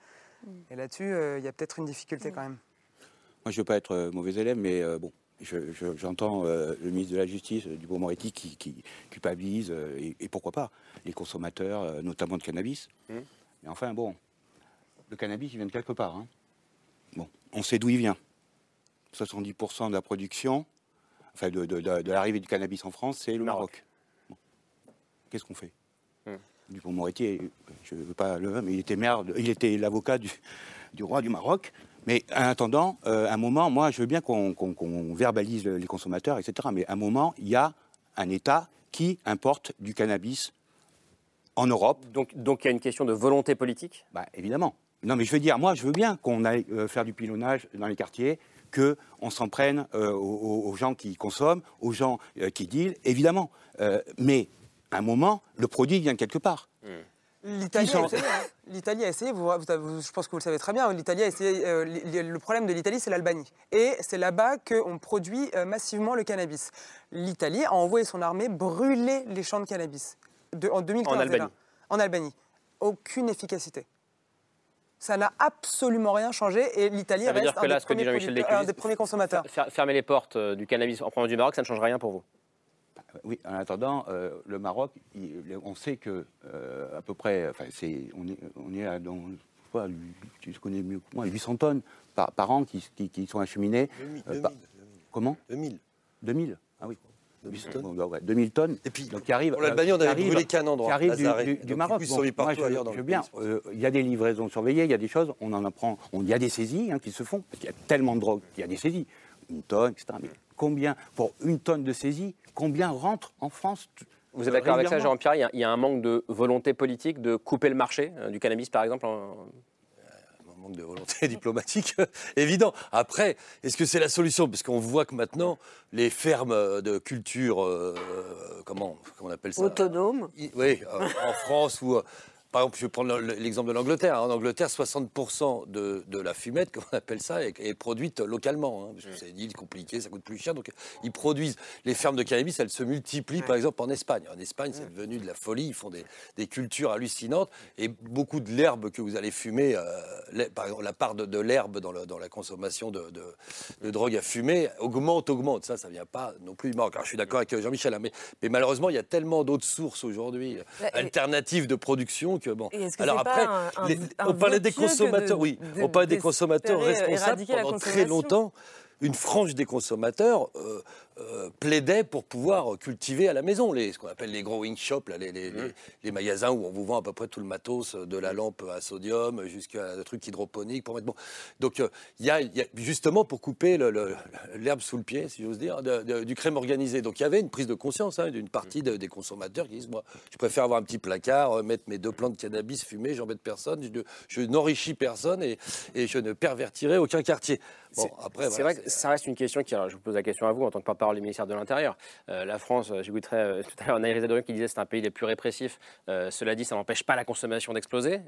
Mm. Et là-dessus, euh, il y a peut-être une difficulté mm. quand même. Moi, je ne veux pas être euh, mauvais élève, mais bon, j'entends le ministre de la Justice, du moretti qui, qui, culpabilise, et, et, pourquoi pas, les consommateurs, notamment de cannabis. Mais enfin, bon, le cannabis, il vient de quelque part. Hein. Bon, on sait d'où il vient. 70% de la production, enfin de, l'arrivée du cannabis en France, c'est le Maroc. Qu'est-ce qu'on fait? Hum. Dupont-Moretti, je ne veux pas le mais il était maire, il était l'avocat du, roi du Maroc. Mais en attendant, euh, un moment, moi, je veux bien qu'on verbalise les consommateurs, etc. Mais à un moment, il y a un État qui importe du cannabis en Europe. Donc, donc il y a une question de volonté politique? Bah, Évidemment. Non, mais je veux dire, moi, je veux bien qu'on aille euh, faire du pilonnage dans les quartiers, qu'on s'en prenne euh, aux, gens qui consomment, aux gens euh, qui dealent, évidemment. mais à un moment, le produit vient de quelque part. L'Italie a, essayé, hein. L'Italie a essayé, vous, je pense que vous le savez très bien, l'Italie a essayé, le problème de l'Italie, c'est l'Albanie. Et c'est là-bas qu'on produit massivement le cannabis. L'Italie a envoyé son armée brûler les champs de cannabis. De, en 2015. En Albanie. En Albanie. Aucune efficacité. Ça n'a absolument rien changé et l'Italie reste un, des premiers, consommateurs. Fermer les portes euh, du cannabis en provenance du Maroc, ça ne change rien pour vous? Bah, oui, en attendant, euh, le Maroc, on sait que euh, à peu près, enfin, c'est, on est, on est à, dans, tu connais mieux que moi, 800 tonnes par, par an qui, qui, sont acheminées. 2000, comment? 2000. 2000, ah oui. 2000 tonnes. Bah 2000 tonnes. Et puis, donc, qui arrive, pour l'Albanie, on avait brûlé qu'un endroit. Qui arrive du, du, Maroc. Bon, moi, je, je bien. Euh, il y a des livraisons surveillées, il y a des choses, on en apprend. Il y a des saisies hein, qui se font, parce qu'il y a tellement de drogue qu'il y a des saisies. Une tonne, etc. Mais combien, pour une tonne de saisie, combien rentre en France vous êtes d'accord avec ça, Jean-Pierre? Il, y a un manque de volonté politique de couper le marché euh, du cannabis, par exemple en manque de volonté [laughs] diplomatique évident. Après, est-ce que c'est la solution? Parce qu'on voit que maintenant, les fermes de culture, euh, comment, comment on appelle ça? Autonomes. Oui, euh, en France ou par exemple, je vais prendre l'exemple de l'Angleterre. En Angleterre, 60% de, de, la fumette, [laughs] comme on appelle ça, est, produite localement. Hein, parce que c'est une île compliquée, ça coûte plus cher. Donc, ils produisent. Les fermes de cannabis, elles se multiplient, par exemple, en Espagne. En Espagne, c'est devenu de la folie. Ils font des, des, cultures hallucinantes. Et beaucoup de l'herbe que vous allez fumer, euh, par exemple, la part de, l'herbe dans, dans, la consommation de, de, drogue à fumer augmente, augmente. Ça, ça vient pas non plus du Maroc. Alors, je suis d'accord avec Jean-Michel, hein, mais, mais, malheureusement, il y a tellement d'autres sources aujourd'hui, alternatives de production Donc bon. Que Alors après, un- un- les- un on parlait des consommateurs, de- oui, de- on parlait des consommateurs responsables pendant très longtemps. Une frange des consommateurs euh, euh, plaidait pour pouvoir cultiver à la maison les, ce qu'on appelle les growing shops, là, les, les- Mmh. les- les magasins où on vous vend à peu près tout le matos, de la lampe à sodium jusqu'à des trucs hydroponiques pour mettre bon. Donc euh, y, a, il y a- justement pour couper l'herbe sous le pied, si j'ose dire, de- de- du crème organisé. Donc il y avait une prise de conscience hein, d'une partie de- des consommateurs qui disent moi, je préfère avoir un petit placard, euh, mettre mes deux plants de cannabis fumés, j'embête personne, je, ne- je n'enrichis personne et, et je ne pervertirai aucun quartier. Bon, C'est- après, c'est voilà, vrai que ça reste une question qui, alors, je vous pose la question à vous en tant que porte-parole du ministère de l'Intérieur. Euh, la France, euh, j'écouterai euh, [laughs] tout à l'heure Naïri Zadorian qui disait que c'est un pays des plus répressifs. Cela dit, ça n'empêche pas la consommation d'exploser.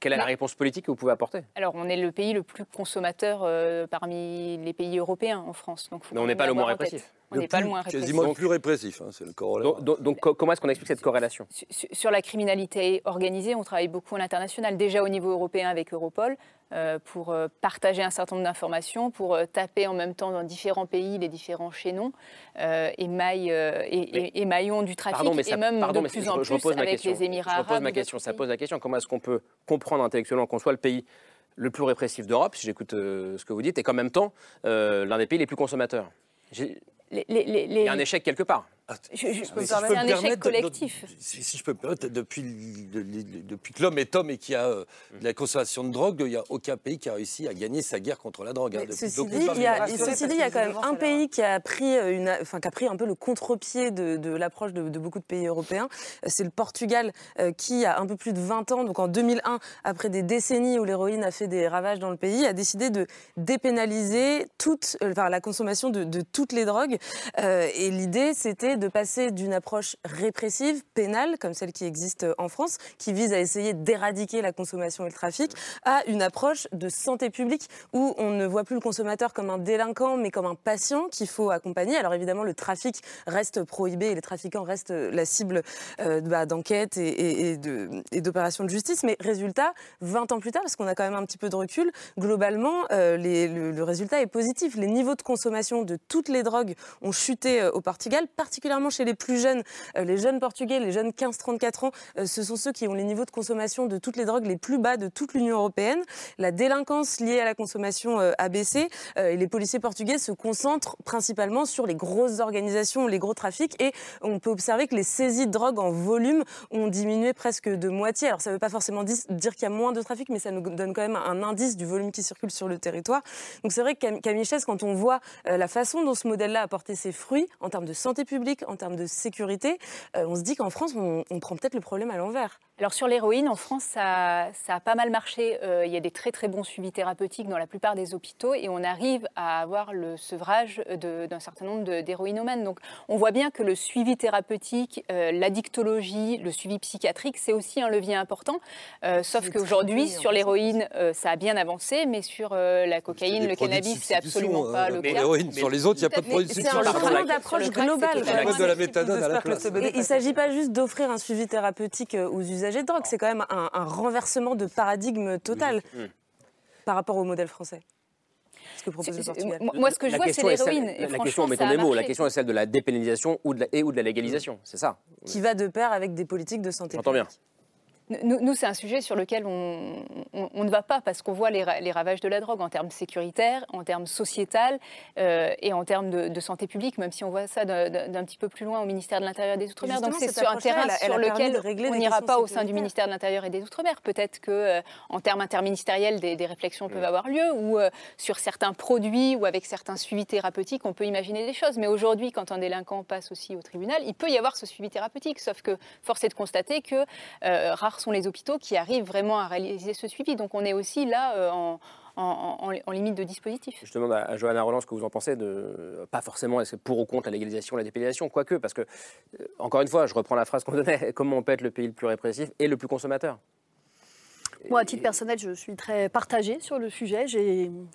Quelle est la réponse politique que vous pouvez apporter? Alors, on est le pays le plus consommateur parmi les pays européens en France. Donc, Mais on n'est pas le moins répressif. On n'est pas le moins répressif. quasiment le plus répressif, hein, c'est le corollaire. Donc, donc- donc, co- comment est-ce qu'on explique cette corrélation Sur- Sur la criminalité organisée, on travaille beaucoup à l'international, déjà au niveau européen avec Europol, euh, pour euh, partager un certain nombre d'informations, pour euh, taper en même temps dans différents pays les différents chaînons euh, et, mailles, euh, et, et- et maillons du trafic, Pardon, mais et ça, même pardon, de mais plus en je plus avec question. les Émirats je arabes. ma question. Ça pose la question. Comment est-ce qu'on peut comprendre intellectuellement qu'on soit le pays le plus répressif d'Europe, si j'écoute euh, ce que vous dites, et qu'en même temps euh, l'un des pays les plus consommateurs? Il y a un échec quelque part. Je- je- Mais c'est si je peux un échec permettre, collectif. Si, si je peux me permettre, depuis, le- le- le- depuis que l'homme est homme et qu'il y a euh, de la consommation de drogue, il n'y a aucun pays qui a réussi à gagner sa guerre contre la drogue. hein, ceci donc, dit, il y a, bien. ceci dit, il y a quand même un pays qui a pris, euh, une, enfin, qui a pris un peu le contre-pied de, de l'approche de, de beaucoup de pays européens. C'est le Portugal euh, qui, a un peu plus de 20 ans, donc en 2001, après des décennies où l'héroïne a fait des ravages dans le pays, a décidé de dépénaliser toute, euh, enfin, la consommation de, de toutes les drogues. Euh, et l'idée, c'était de passer d'une approche répressive, pénale, comme celle qui existe en France, qui vise à essayer d'éradiquer la consommation et le trafic, à une approche de santé publique où on ne voit plus le consommateur comme un délinquant, mais comme un patient qu'il faut accompagner. Alors évidemment, le trafic reste prohibé et les trafiquants restent la cible euh, bah, d'enquêtes et, et- d'opérations de justice. Mais résultat, 20 ans plus tard, parce qu'on a quand même un petit peu de recul, globalement, euh, le, le résultat est positif. Les niveaux de consommation de toutes les drogues ont chuté euh, au Portugal, particulièrement chez les plus jeunes. Euh, les jeunes portugais, les jeunes 15-34 ans, euh, ce sont ceux qui ont les niveaux de consommation de toutes les drogues les plus bas de toute l'Union européenne. La délinquance liée à la consommation euh, a baissé et les policiers portugais se concentrent principalement sur les grosses organisations, les gros trafics et on peut observer que les saisies de drogue en volume ont diminué presque de moitié. Alors ça ne veut pas forcément dire qu'il y a moins de trafic, mais ça nous donne quand même un indice du volume qui circule sur le territoire. Donc c'est vrai que Cam- Camille quand on voit la façon dont ce modèle-là a porté ses fruits en termes de santé publique, en termes de sécurité, euh, on se dit qu'en France, on, on prend peut-être le problème à l'envers. Alors sur l'héroïne, en France, ça, ça a pas mal marché. Euh, il y a des très très bons suivis thérapeutiques dans la plupart des hôpitaux et on arrive à avoir le sevrage d'un certain nombre de- d'héroïnomènes. Donc on voit bien que le suivi thérapeutique, euh, l'addictologie, le suivi psychiatrique, c'est aussi un levier important. Euh, sauf qu'aujourd'hui, sur l'héroïne, euh, ça a bien avancé, mais sur euh, la cocaïne, le cannabis, c'est absolument pas hein, le pour cas. l'héroïne. Sur les autres, il n'y a pas de produits de C'est un d'approche globale. il ne s'agit pas juste d'offrir un suivi thérapeutique aux usagers de drogue, c'est quand même un, un renversement de paradigme total par rapport au modèle français. Ce que propose le Portugal. moi- ce que je La vois, c'est l'héroïne. La question, mettons des mots, la question est celle de la dépénalisation ou de la, et ou de la légalisation. C'est ça. Qui va de pair avec des politiques de santé J'entends bien. Nous, nous, c'est un sujet sur lequel on, on- on ne va pas parce qu'on voit les, ra- les ravages de la drogue en termes sécuritaires, en termes sociétal euh, et en termes de, de santé publique, même si on voit ça d'un- petit peu plus loin au ministère de l'Intérieur et des Outre-mer. Donc c'est sur un terrain elle a- elle sur lequel on n'ira pas au sein du ministère de l'Intérieur et des Outre-mer. Peut-être que euh, en termes interministériels, des, des réflexions peuvent avoir lieu ou euh, sur certains produits ou avec certains suivis thérapeutiques, on peut imaginer des choses. Mais aujourd'hui, quand un délinquant passe aussi au tribunal, il peut y avoir ce suivi thérapeutique. Sauf que force est de constater que euh, rares sont les hôpitaux qui arrivent vraiment à réaliser ce suivi. Donc on est aussi là euh, en, en- en- en limite de dispositif. Je demande à, à Johanna Roland ce que vous en pensez de pas forcément est-ce que pour ou contre la légalisation, la dépénalisation, quoique parce que euh, encore une fois, je reprends la phrase qu'on donnait [laughs] comment on peut être le pays le plus répressif et le plus consommateur. Moi, à titre personnel, je suis très partagée sur le sujet.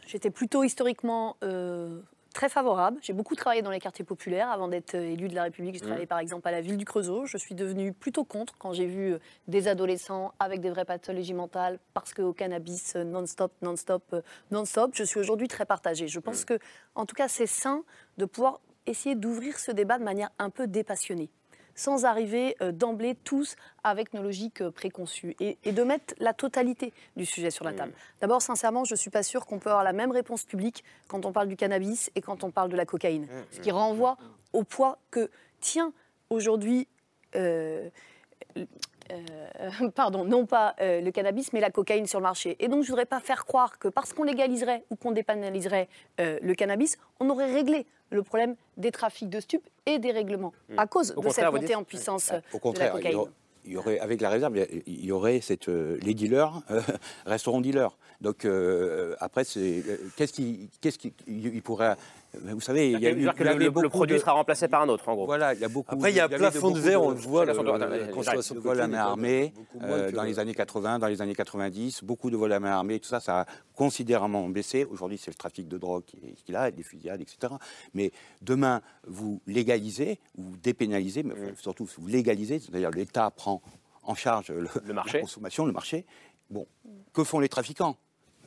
J'étais plutôt historiquement euh, très favorable. J'ai beaucoup travaillé dans les quartiers populaires avant d'être euh, élue de la République. J'ai Mmh. travaillé par exemple à la ville du Creusot. Je suis devenue plutôt contre quand j'ai vu euh, des adolescents avec des vraies pathologies mentales parce qu'au cannabis euh, non-stop, non-stop, non-stop. Je suis aujourd'hui très partagée. Je pense que, en tout cas, c'est sain de pouvoir essayer d'ouvrir ce débat de manière un peu dépassionnée. Sans arriver euh, d'emblée tous avec nos logiques euh, préconçues et, et de mettre la totalité du sujet sur la table. D'abord, sincèrement, je ne suis pas sûre qu'on peut avoir la même réponse publique quand on parle du cannabis et quand on parle de la cocaïne. Ce qui renvoie au poids que tient aujourd'hui. euh, euh, [laughs] pardon, non pas euh, le cannabis, mais la cocaïne sur le marché. Et donc, je ne voudrais pas faire croire que parce qu'on légaliserait ou qu'on dépénaliserait euh, le cannabis, on aurait réglé le problème des trafics de stupes et des règlements à cause Au de cette montée dites- en puissance Au de la contraire, il y cocaïne. aurait- il y aurait, avec la réserve, il y aurait cette, euh, les dealers euh, [laughs] resteront dealers. Donc euh, après, qu'est-ce qui, qu'est-ce qui, il il pourrait, vous savez, il y a eu- que le, produit de- sera remplacé par un autre, en gros. Voilà, il y a beaucoup. Après, il y a un plafond de verre, on le voit, le- consommation de vols à main armée euh, dans les années 80, dans les années 90, beaucoup de vols à main armée, tout ça, ça a considérablement baissé. Aujourd'hui, c'est le trafic de drogue qui est, là, des fusillades, etc. Mais demain, vous légalisez, vous dépénalisez, mais surtout vous légalisez, c'est-à-dire l'État prend en charge le, marché. la consommation, le marché. Bon, que font les trafiquants?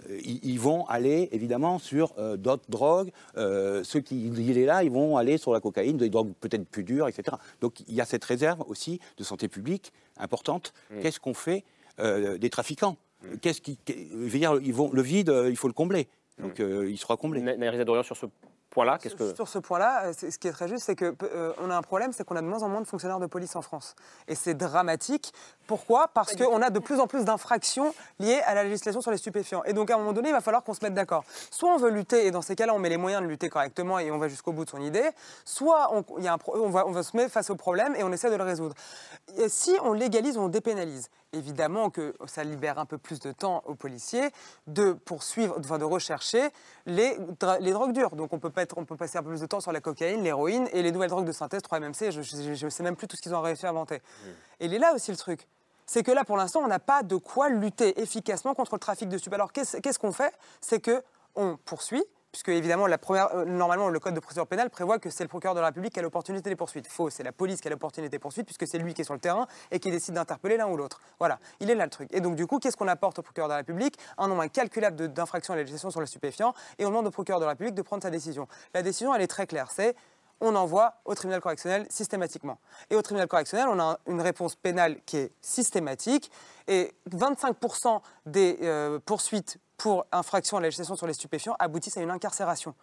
Ils, ils vont aller évidemment sur euh, d'autres drogues. Euh, ceux qui il est là, ils vont aller sur la cocaïne, des drogues peut-être plus dures, etc. Donc il y a cette réserve aussi de santé publique importante. Qu'est-ce qu'on fait euh, des trafiquants Qu'est-ce qui, dire, ils vont, le vide, euh, il faut le combler. Donc euh, il sera comblé. Naïrisa Dorian, sur ce point-là, qu'est-ce que... Sur ce point-là, euh, ce qui est très juste, c'est qu'on on a un problème, c'est qu'on a de moins en moins de fonctionnaires de police en France. Et c'est dramatique. Pourquoi? Parce qu'on a de plus en plus d'infractions liées à la législation sur les stupéfiants. Et donc, à un moment donné, il va falloir qu'on se mette d'accord. Soit on veut lutter, et dans ces cas-là, on met les moyens de lutter correctement et on va jusqu'au bout de son idée. Soit on, il y a un pro- on, va, on va se mettre face au problème et on essaie de le résoudre. Et si on légalise ou on dépénalise, évidemment que ça libère un peu plus de temps aux policiers de poursuivre, enfin de rechercher les, les drogues dures. Donc on peut, pas être- on peut passer un peu plus de temps sur la cocaïne, l'héroïne et les nouvelles drogues de synthèse, 3-MMC, je ne sais même plus tout ce qu'ils ont réussi à inventer. Et il est là aussi le truc. C'est que là, pour l'instant, on n'a pas de quoi lutter efficacement contre le trafic de stupes. Alors qu'est-ce qu'est-ce qu'on fait? C'est que on poursuit, puisque évidemment, euh, normalement, le code de procédure pénale prévoit que c'est le procureur de la République qui a l'opportunité des poursuites. Faux, c'est la police qui a l'opportunité des poursuites, puisque c'est lui qui est sur le terrain et qui décide d'interpeller l'un ou l'autre. Voilà, il est là le truc. Et donc, du coup, qu'est-ce qu'on apporte au procureur de la République? Un nombre incalculable d'infractions à la législation sur le stupéfiant, et on demande au procureur de la République de prendre sa décision. La décision, elle est très claire. C'est on envoie au tribunal correctionnel systématiquement. Et au tribunal correctionnel, on a un- une réponse pénale qui est systématique. Et 25% des euh, poursuites pour infraction à la législation sur les stupéfiants aboutissent à une incarcération.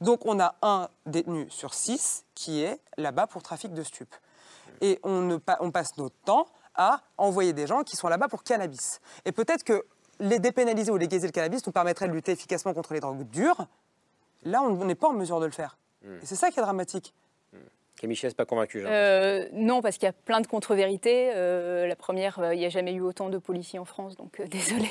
Donc on a un détenu sur six qui est là-bas pour trafic de stupes. Et on, ne on passe notre temps à envoyer des gens qui sont là-bas pour cannabis. Et peut-être que les dépénaliser ou légaliser le cannabis nous permettrait de lutter efficacement contre les drogues dures. Là, on n'est pas en mesure de le faire. Et c'est ça qui est dramatique. Camille Chies, pas convaincu. j'ai Euh, non, parce qu'il y a plein de contre-vérités. Euh, la première, euh, il n'y a jamais eu autant de policiers en France, donc euh, [laughs] désolé,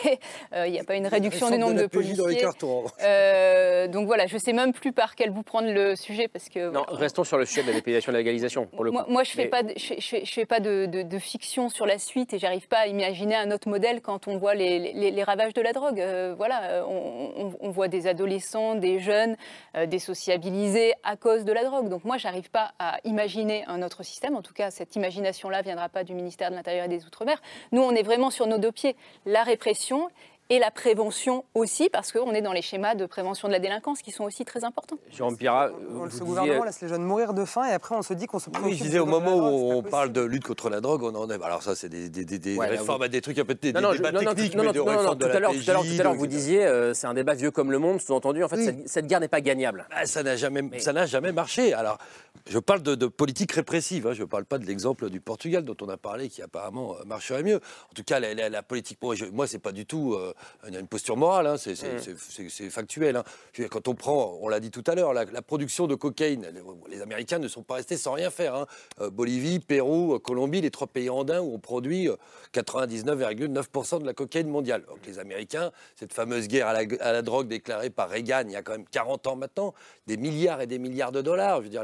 Euh, il n'y a pas une réduction du nombre de, policiers. dans les cartons. Euh, donc voilà, je ne sais même plus par quel bout prendre le sujet, parce que Non, voilà, restons sur le sujet de la dépénalisation et de la légalisation, pour le moi, coup. moi, je ne fais, Mais- pas de- je, je- je fais pas de, de- de fiction sur la suite et j'arrive pas à imaginer un autre modèle quand on voit les, les- les ravages de la drogue. Euh, voilà, on, on- on voit des adolescents, des jeunes euh, désociabilisés à cause de la drogue. Donc moi, j'arrive pas à imaginer un autre système. En tout cas, cette imagination-là viendra pas du ministère de l'Intérieur et des Outre-mer. Nous, on est vraiment sur nos deux pieds. La répression et la prévention aussi, parce qu'on est dans les schémas de prévention de la délinquance qui sont aussi très importants. Jérôme Pira, On- vous ce disiez- gouvernement laisse les jeunes mourir de faim et après on se dit qu'on se préoccupe Oui, je disais, au moment drogue, où c'est on parle de lutte contre la drogue, on en est. Alors, ça, c'est des, des, des, des Ouais, réformes vous- à des trucs, un peu des, Non, non, débats non, non, techniques, mais non, de non, non, réforme tout à l'heure, tout à l'heure, vous de- disiez, euh, c'est un débat vieux comme le monde, sous-entendu. En fait, Oui. cette, cette guerre n'est pas gagnable. Ah, ça n'a jamais, ça n'a jamais marché. Alors, je parle de, de politique répressive. hein. Je ne parle pas de l'exemple du Portugal dont on a parlé, qui apparemment euh, marcherait mieux. En tout cas, la, la- la politique. Moi, je, moi, c'est pas du tout euh, une, une posture morale. hein. C'est, Mm. c'est- factuel. hein. Dire, Quand on prend, on l'a dit tout à l'heure, la, la production de cocaïne. Les, les Américains ne sont pas restés sans rien faire. hein. Euh, Bolivie, Pérou, euh, Colombie, les trois pays andins où on produit euh, 99,9% de la cocaïne mondiale. Donc, les Américains, cette fameuse guerre à la, à la drogue déclarée par Reagan il y a quand même 40 ans maintenant, des milliards et des milliards de dollars. Je veux dire,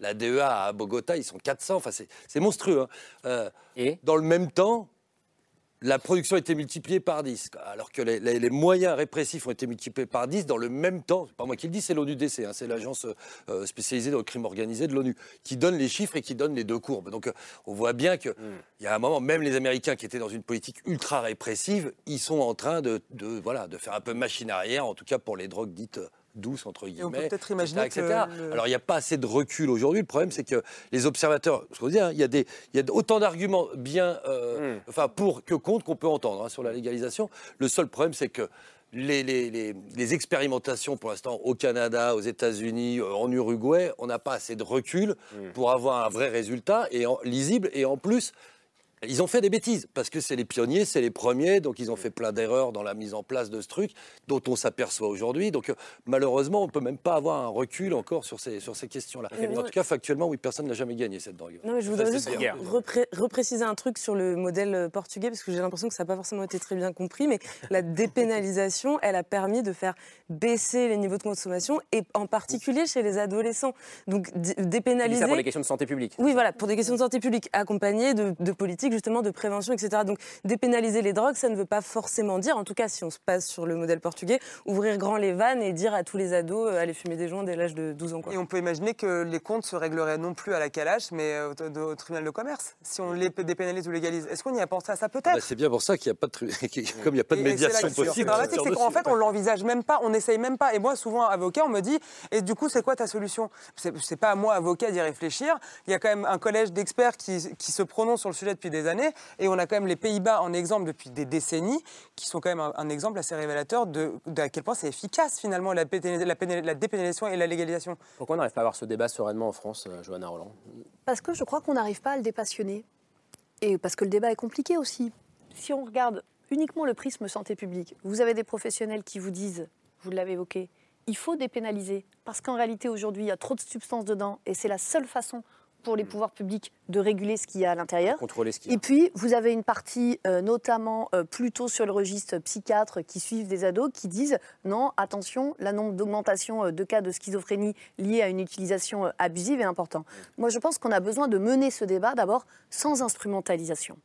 la, DEA à Bogota, ils sont 400. Enfin, c'est monstrueux. Euh, Et? dans le même temps, la production a été multipliée par 10, quoi. alors que les, les- les moyens répressifs ont été multipliés par 10 dans le même temps. C'est pas moi qui le dis, c'est l'ONU-DC, hein, c'est l'agence euh, spécialisée dans le crime organisé de l'ONU, qui donne les chiffres et qui donne les deux courbes. Donc euh, on voit bien qu'il y a un moment, même les Américains qui étaient dans une politique ultra répressive, ils sont en train de, de, voilà, de faire un peu machine arrière, en tout cas pour les drogues dites douce, entre Et guillemets. on peut peut-être imaginer etc. que le- Alors, il n'y a pas assez de recul aujourd'hui. Le problème, c'est que les observateurs, ce qu'on dit, hein, il y a, des, il y a autant d'arguments bien, euh, Hmm. enfin, pour que contre qu'on peut entendre hein, sur la légalisation. Le seul problème, c'est que les, les- les- les expérimentations pour l'instant au Canada, aux États-Unis, euh, en Uruguay, on n'a pas assez de recul Hmm. pour avoir un vrai résultat et en- lisible. Et en plus, ils ont fait des bêtises parce que c'est les pionniers, c'est les premiers, donc ils ont fait plein d'erreurs dans la mise en place de ce truc dont on s'aperçoit aujourd'hui. Donc euh, malheureusement, on peut même pas avoir un recul encore sur ces, sur ces questions-là. Mais en tout cas, factuellement, oui, personne n'a jamais gagné cette drogue. Non, mais je voudrais juste repré- repréciser un truc sur le modèle euh, portugais, parce que j'ai l'impression que ça n'a pas forcément été très bien compris, mais la dépénalisation, elle a permis de faire baisser les niveaux de consommation, et en particulier chez les adolescents. Donc, dépénaliser... ça pour les questions de santé publique. Oui, voilà, pour des questions de santé publique, accompagnées de, de politiques justement de prévention, etc. Donc dépénaliser les drogues, ça ne veut pas forcément dire, en tout cas si on se passe sur le modèle portugais, ouvrir grand les vannes et dire à tous les ados, euh, allez fumer des joints dès l'âge de 12 ans. Quoi. Et on peut imaginer que les comptes se régleraient non plus à la calache, mais euh, au, au tribunal de commerce, si on les dépénalise ou légalise. Est-ce qu'on y a pensé à ça peut-être? Bah, c'est bien pour ça qu'il n'y a pas de [laughs] comme il n'y a pas de Et- médiation possible. c'est dramatique, c'est qu'en fait, on l'envisage même pas, on n'essaye même pas. Et moi, souvent, avocat, on me dit, et du coup, c'est quoi ta solution? C'est c'est pas à moi, avocat, d'y réfléchir. Il y a quand même un collège d'experts qui, qui se prononce sur le sujet depuis des années, et on a quand même les Pays-Bas en exemple depuis des décennies, qui sont quand même un, un exemple assez révélateur de, de à quel point c'est efficace finalement la, la dépénalisation et la légalisation. Pourquoi on n'arrive pas à avoir ce débat sereinement en France, euh, Johanna Roland? Parce que je crois qu'on n'arrive pas à le dépassionner. Et parce que le débat est compliqué aussi. Si on regarde uniquement le prisme santé publique, vous avez des professionnels qui vous disent, vous l'avez évoqué, il faut dépénaliser. Parce qu'en réalité, aujourd'hui, il y a trop de substances dedans et c'est la seule façon pour les pouvoirs publics de réguler ce qu'il y a à l'intérieur. Contrôler ce qu'il y a. Et puis, vous avez une partie, euh, notamment euh, plutôt sur le registre psychiatre, qui suivent des ados, qui disent non, attention, la nombre d'augmentation euh, de cas de schizophrénie liés à une utilisation abusive est important. Moi, je pense qu'on a besoin de mener ce débat d'abord sans instrumentalisation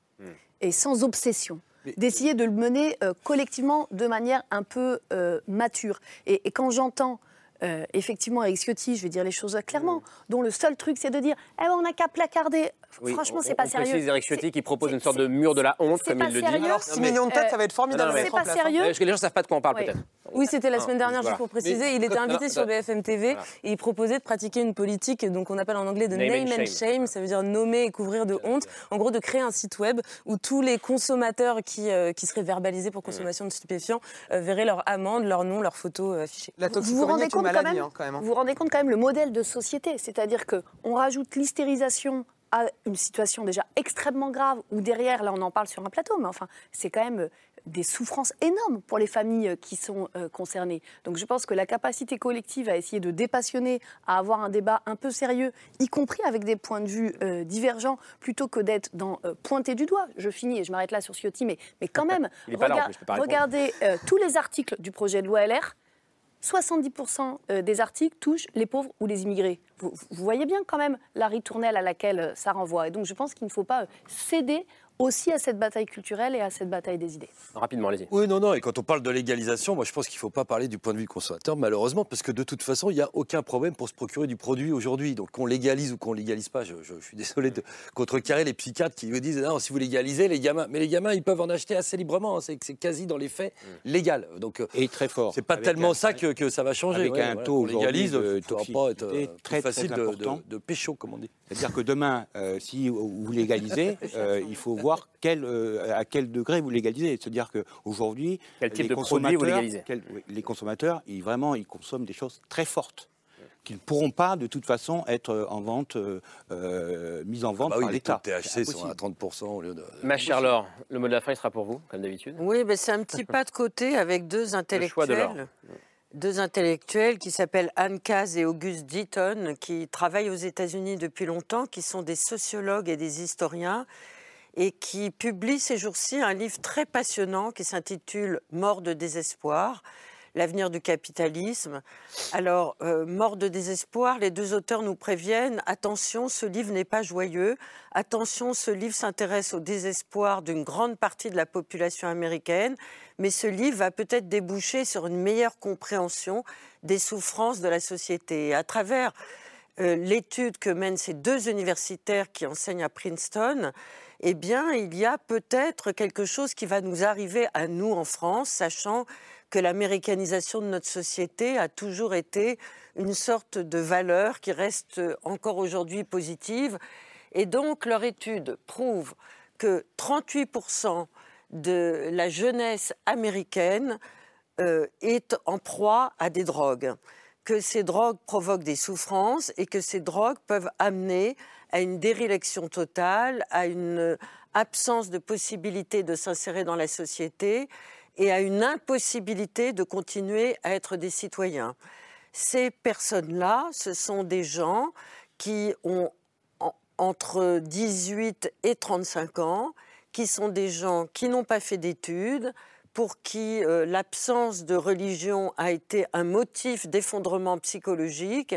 et sans obsession. D'essayer de le mener collectivement de manière un peu mature. Et, et quand j'entends euh, effectivement avec Ciotti, je vais dire les choses clairement, dont le seul truc c'est de dire eh ben, on n'a qu'à placarder. Oui, Franchement, c'est pas on sérieux. précise Eric Ciotti qui propose une sorte de mur de la honte, c'est comme il le dit. Alors, 6 millions de têtes, ça va être formidable mettre en C'est pas place, hein. sérieux. Parce que les gens ne savent pas de quoi on parle, Oui. peut-être. Oui, c'était la semaine dernière, voilà. juste pour préciser. Mais- il était invité Non, sur BFM TV Voilà. et il proposait de pratiquer une politique donc on appelle en anglais de Name name, and shame. Ça veut dire nommer et couvrir de honte. En gros, de créer un site web où tous les consommateurs qui, euh, qui seraient verbalisés pour consommation de stupéfiants euh, verraient leur amende, leur nom, leur photo euh, affichée. La vous vous rendez compte quand même, vous vous rendez compte quand même le modèle de société, c'est-à-dire que on rajoute l'hystérisation à une situation déjà extrêmement grave où derrière, là on en parle sur un plateau, mais enfin c'est quand même euh, des souffrances énormes pour les familles euh, qui sont euh, concernées. Donc je pense que la capacité collective à essayer de dépassionner, à avoir un débat un peu sérieux, y compris avec des points de vue euh, divergents, plutôt que d'être dans euh, pointer du doigt. Je finis et je m'arrête là sur Ciotti, mais, mais quand [laughs] même, plus, regardez euh, tous les articles du projet de loi LR. 70% euh, des articles touchent les pauvres ou les immigrés. Vous, voyez bien quand même la ritournelle à laquelle euh, ça renvoie. Et donc je pense qu'il ne faut pas euh, céder aussi à cette bataille culturelle et à cette bataille des idées. Rapidement, allez-y. Oui, non, non. Et quand on parle de légalisation, moi, je pense qu'il ne faut pas parler du point de vue du consommateur, malheureusement, parce que de toute façon, il n'y a aucun problème pour se procurer du produit aujourd'hui. Donc, qu'on légalise ou qu'on légalise pas, je, je- je suis désolé de contrecarrer les psychiatres qui vous disent non, si vous légalisez, les gamins. Mais les gamins, ils peuvent en acheter assez librement. hein. C'est quasi dans les faits légal. Donc, euh, Et très fort. c'est pas Avec tellement un- ça que, que ça va changer. Avec Ouais, un voilà, taux légalise, de ça va pas être euh, très, facile très de, de, de pécho, comme on dit. C'est-à-dire que demain, euh, si vous légalisez, [laughs] euh, il faut voir quel, euh, à quel degré vous légalisez. C'est-à-dire qu'aujourd'hui, les de consommateurs- quel- Les consommateurs, ils, vraiment, ils consomment des choses très fortes qui ne pourront pas, de toute façon, être en vente, euh, euh, mises en vente Bah oui, par les l'État. taux de THC sont à 30% au lieu de. Ma chère Laure, le mot de la fin, il sera pour vous, comme d'habitude. Oui, mais c'est un petit [laughs] pas de côté avec deux choix de l'or. intellectuels. Deux intellectuels qui s'appellent Anne Caz et Auguste Deaton, qui travaillent aux États-Unis depuis longtemps, qui sont des sociologues et des historiens, et qui publient ces jours-ci un livre très passionnant qui s'intitule Mort de désespoir. L'avenir du capitalisme. Alors, euh, mort de désespoir, les deux auteurs nous préviennent, attention, ce livre n'est pas joyeux, attention, ce livre s'intéresse au désespoir d'une grande partie de la population américaine, mais ce livre va peut-être déboucher sur une meilleure compréhension des souffrances de la société. À travers euh, l'étude que mènent ces deux universitaires qui enseignent à Princeton, eh bien, il y a peut-être quelque chose qui va nous arriver à nous en France, sachant que l'américanisation de notre société a toujours été une sorte de valeur qui reste encore aujourd'hui positive. Et donc leur étude prouve que 38% de la jeunesse américaine euh, est en proie à des drogues, que ces drogues provoquent des souffrances et que ces drogues peuvent amener à une dérélection totale, à une absence de possibilité de s'insérer dans la société et à une impossibilité de continuer à être des citoyens. Ces personnes-là, ce sont des gens qui ont entre 18 et 35 ans, qui sont des gens qui n'ont pas fait d'études, pour qui euh, l'absence de religion a été un motif d'effondrement psychologique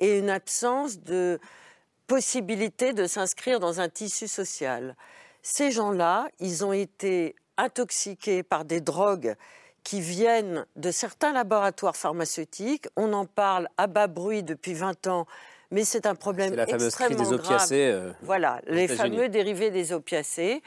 et une absence de possibilité de s'inscrire dans un tissu social. Ces gens-là, ils ont été intoxiqués par des drogues qui viennent de certains laboratoires pharmaceutiques. On en parle à bas bruit depuis 20 ans mais c'est un problème la fameuse extrêmement crise des opiacés. grave. euh, voilà, les fameux dérivés des opiacés.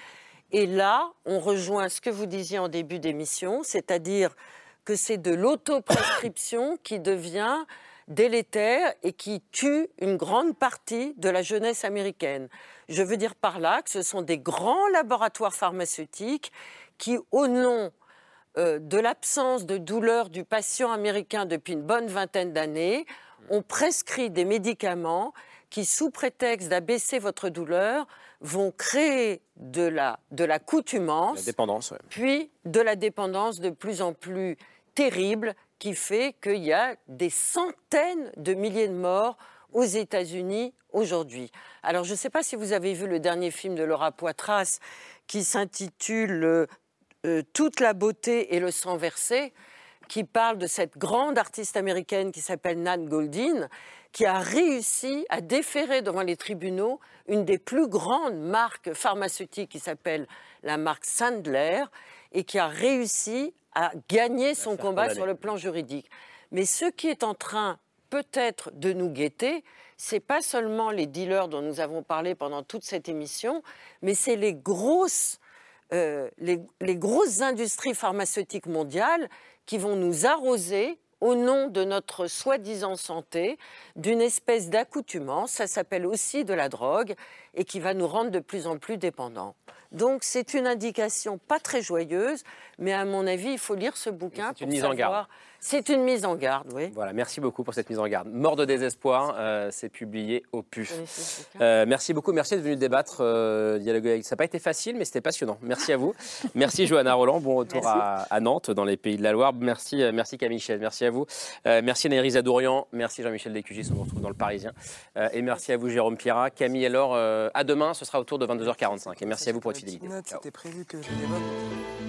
Et là, on rejoint ce que vous disiez en début d'émission, c'est-à-dire que c'est de l'autoprescription [coughs] qui devient délétère et qui tue une grande partie de la jeunesse américaine. Je veux dire par là que ce sont des grands laboratoires pharmaceutiques qui, au nom euh, de l'absence de douleur du patient américain depuis une bonne vingtaine d'années, ont prescrit des médicaments qui, sous prétexte d'abaisser votre douleur, vont créer de la, de la coutumance, La dépendance, ouais. puis de la dépendance de plus en plus terrible qui fait qu'il y a des centaines de milliers de morts aux États-Unis aujourd'hui. Alors je ne sais pas si vous avez vu le dernier film de Laura Poitras qui s'intitule euh, euh, Toute la beauté et le sang versé qui parle de cette grande artiste américaine qui s'appelle Nan Goldin, qui a réussi à déférer devant les tribunaux une des plus grandes marques pharmaceutiques qui s'appelle la marque Sandler et qui a réussi à gagner son combat condamner. sur le plan juridique. Mais ce qui est en train peut-être de nous guetter, c'est pas seulement les dealers dont nous avons parlé pendant toute cette émission, mais c'est les grosses euh, les, les grosses industries pharmaceutiques mondiales qui vont nous arroser au nom de notre soi-disant santé d'une espèce d'accoutumance, ça s'appelle aussi de la drogue, et qui va nous rendre de plus en plus dépendants. Donc c'est une indication pas très joyeuse, mais à mon avis, il faut lire ce bouquin pour savoir- C'est une mise en garde, oui. Voilà, merci beaucoup pour cette mise en garde. Mort de désespoir, euh, c'est publié au PUF. Euh, merci beaucoup, merci d'être venu débattre, euh, dialoguer avec. Ça n'a pas été facile, mais c'était passionnant. Merci à vous. [laughs] merci Johanna Roland, bon retour à, à Nantes, dans les pays de la Loire. Merci, euh, merci Camille Chel, merci à vous. Euh, merci Anaïs Adourian, merci Jean-Michel Descugis, on vous retrouve dans le Parisien. Euh, et merci à vous Jérôme Pierrat. Camille et Laure, euh, à demain, ce sera autour de 22h45. Et merci à vous pour votre fidélité. C'était prévu que je.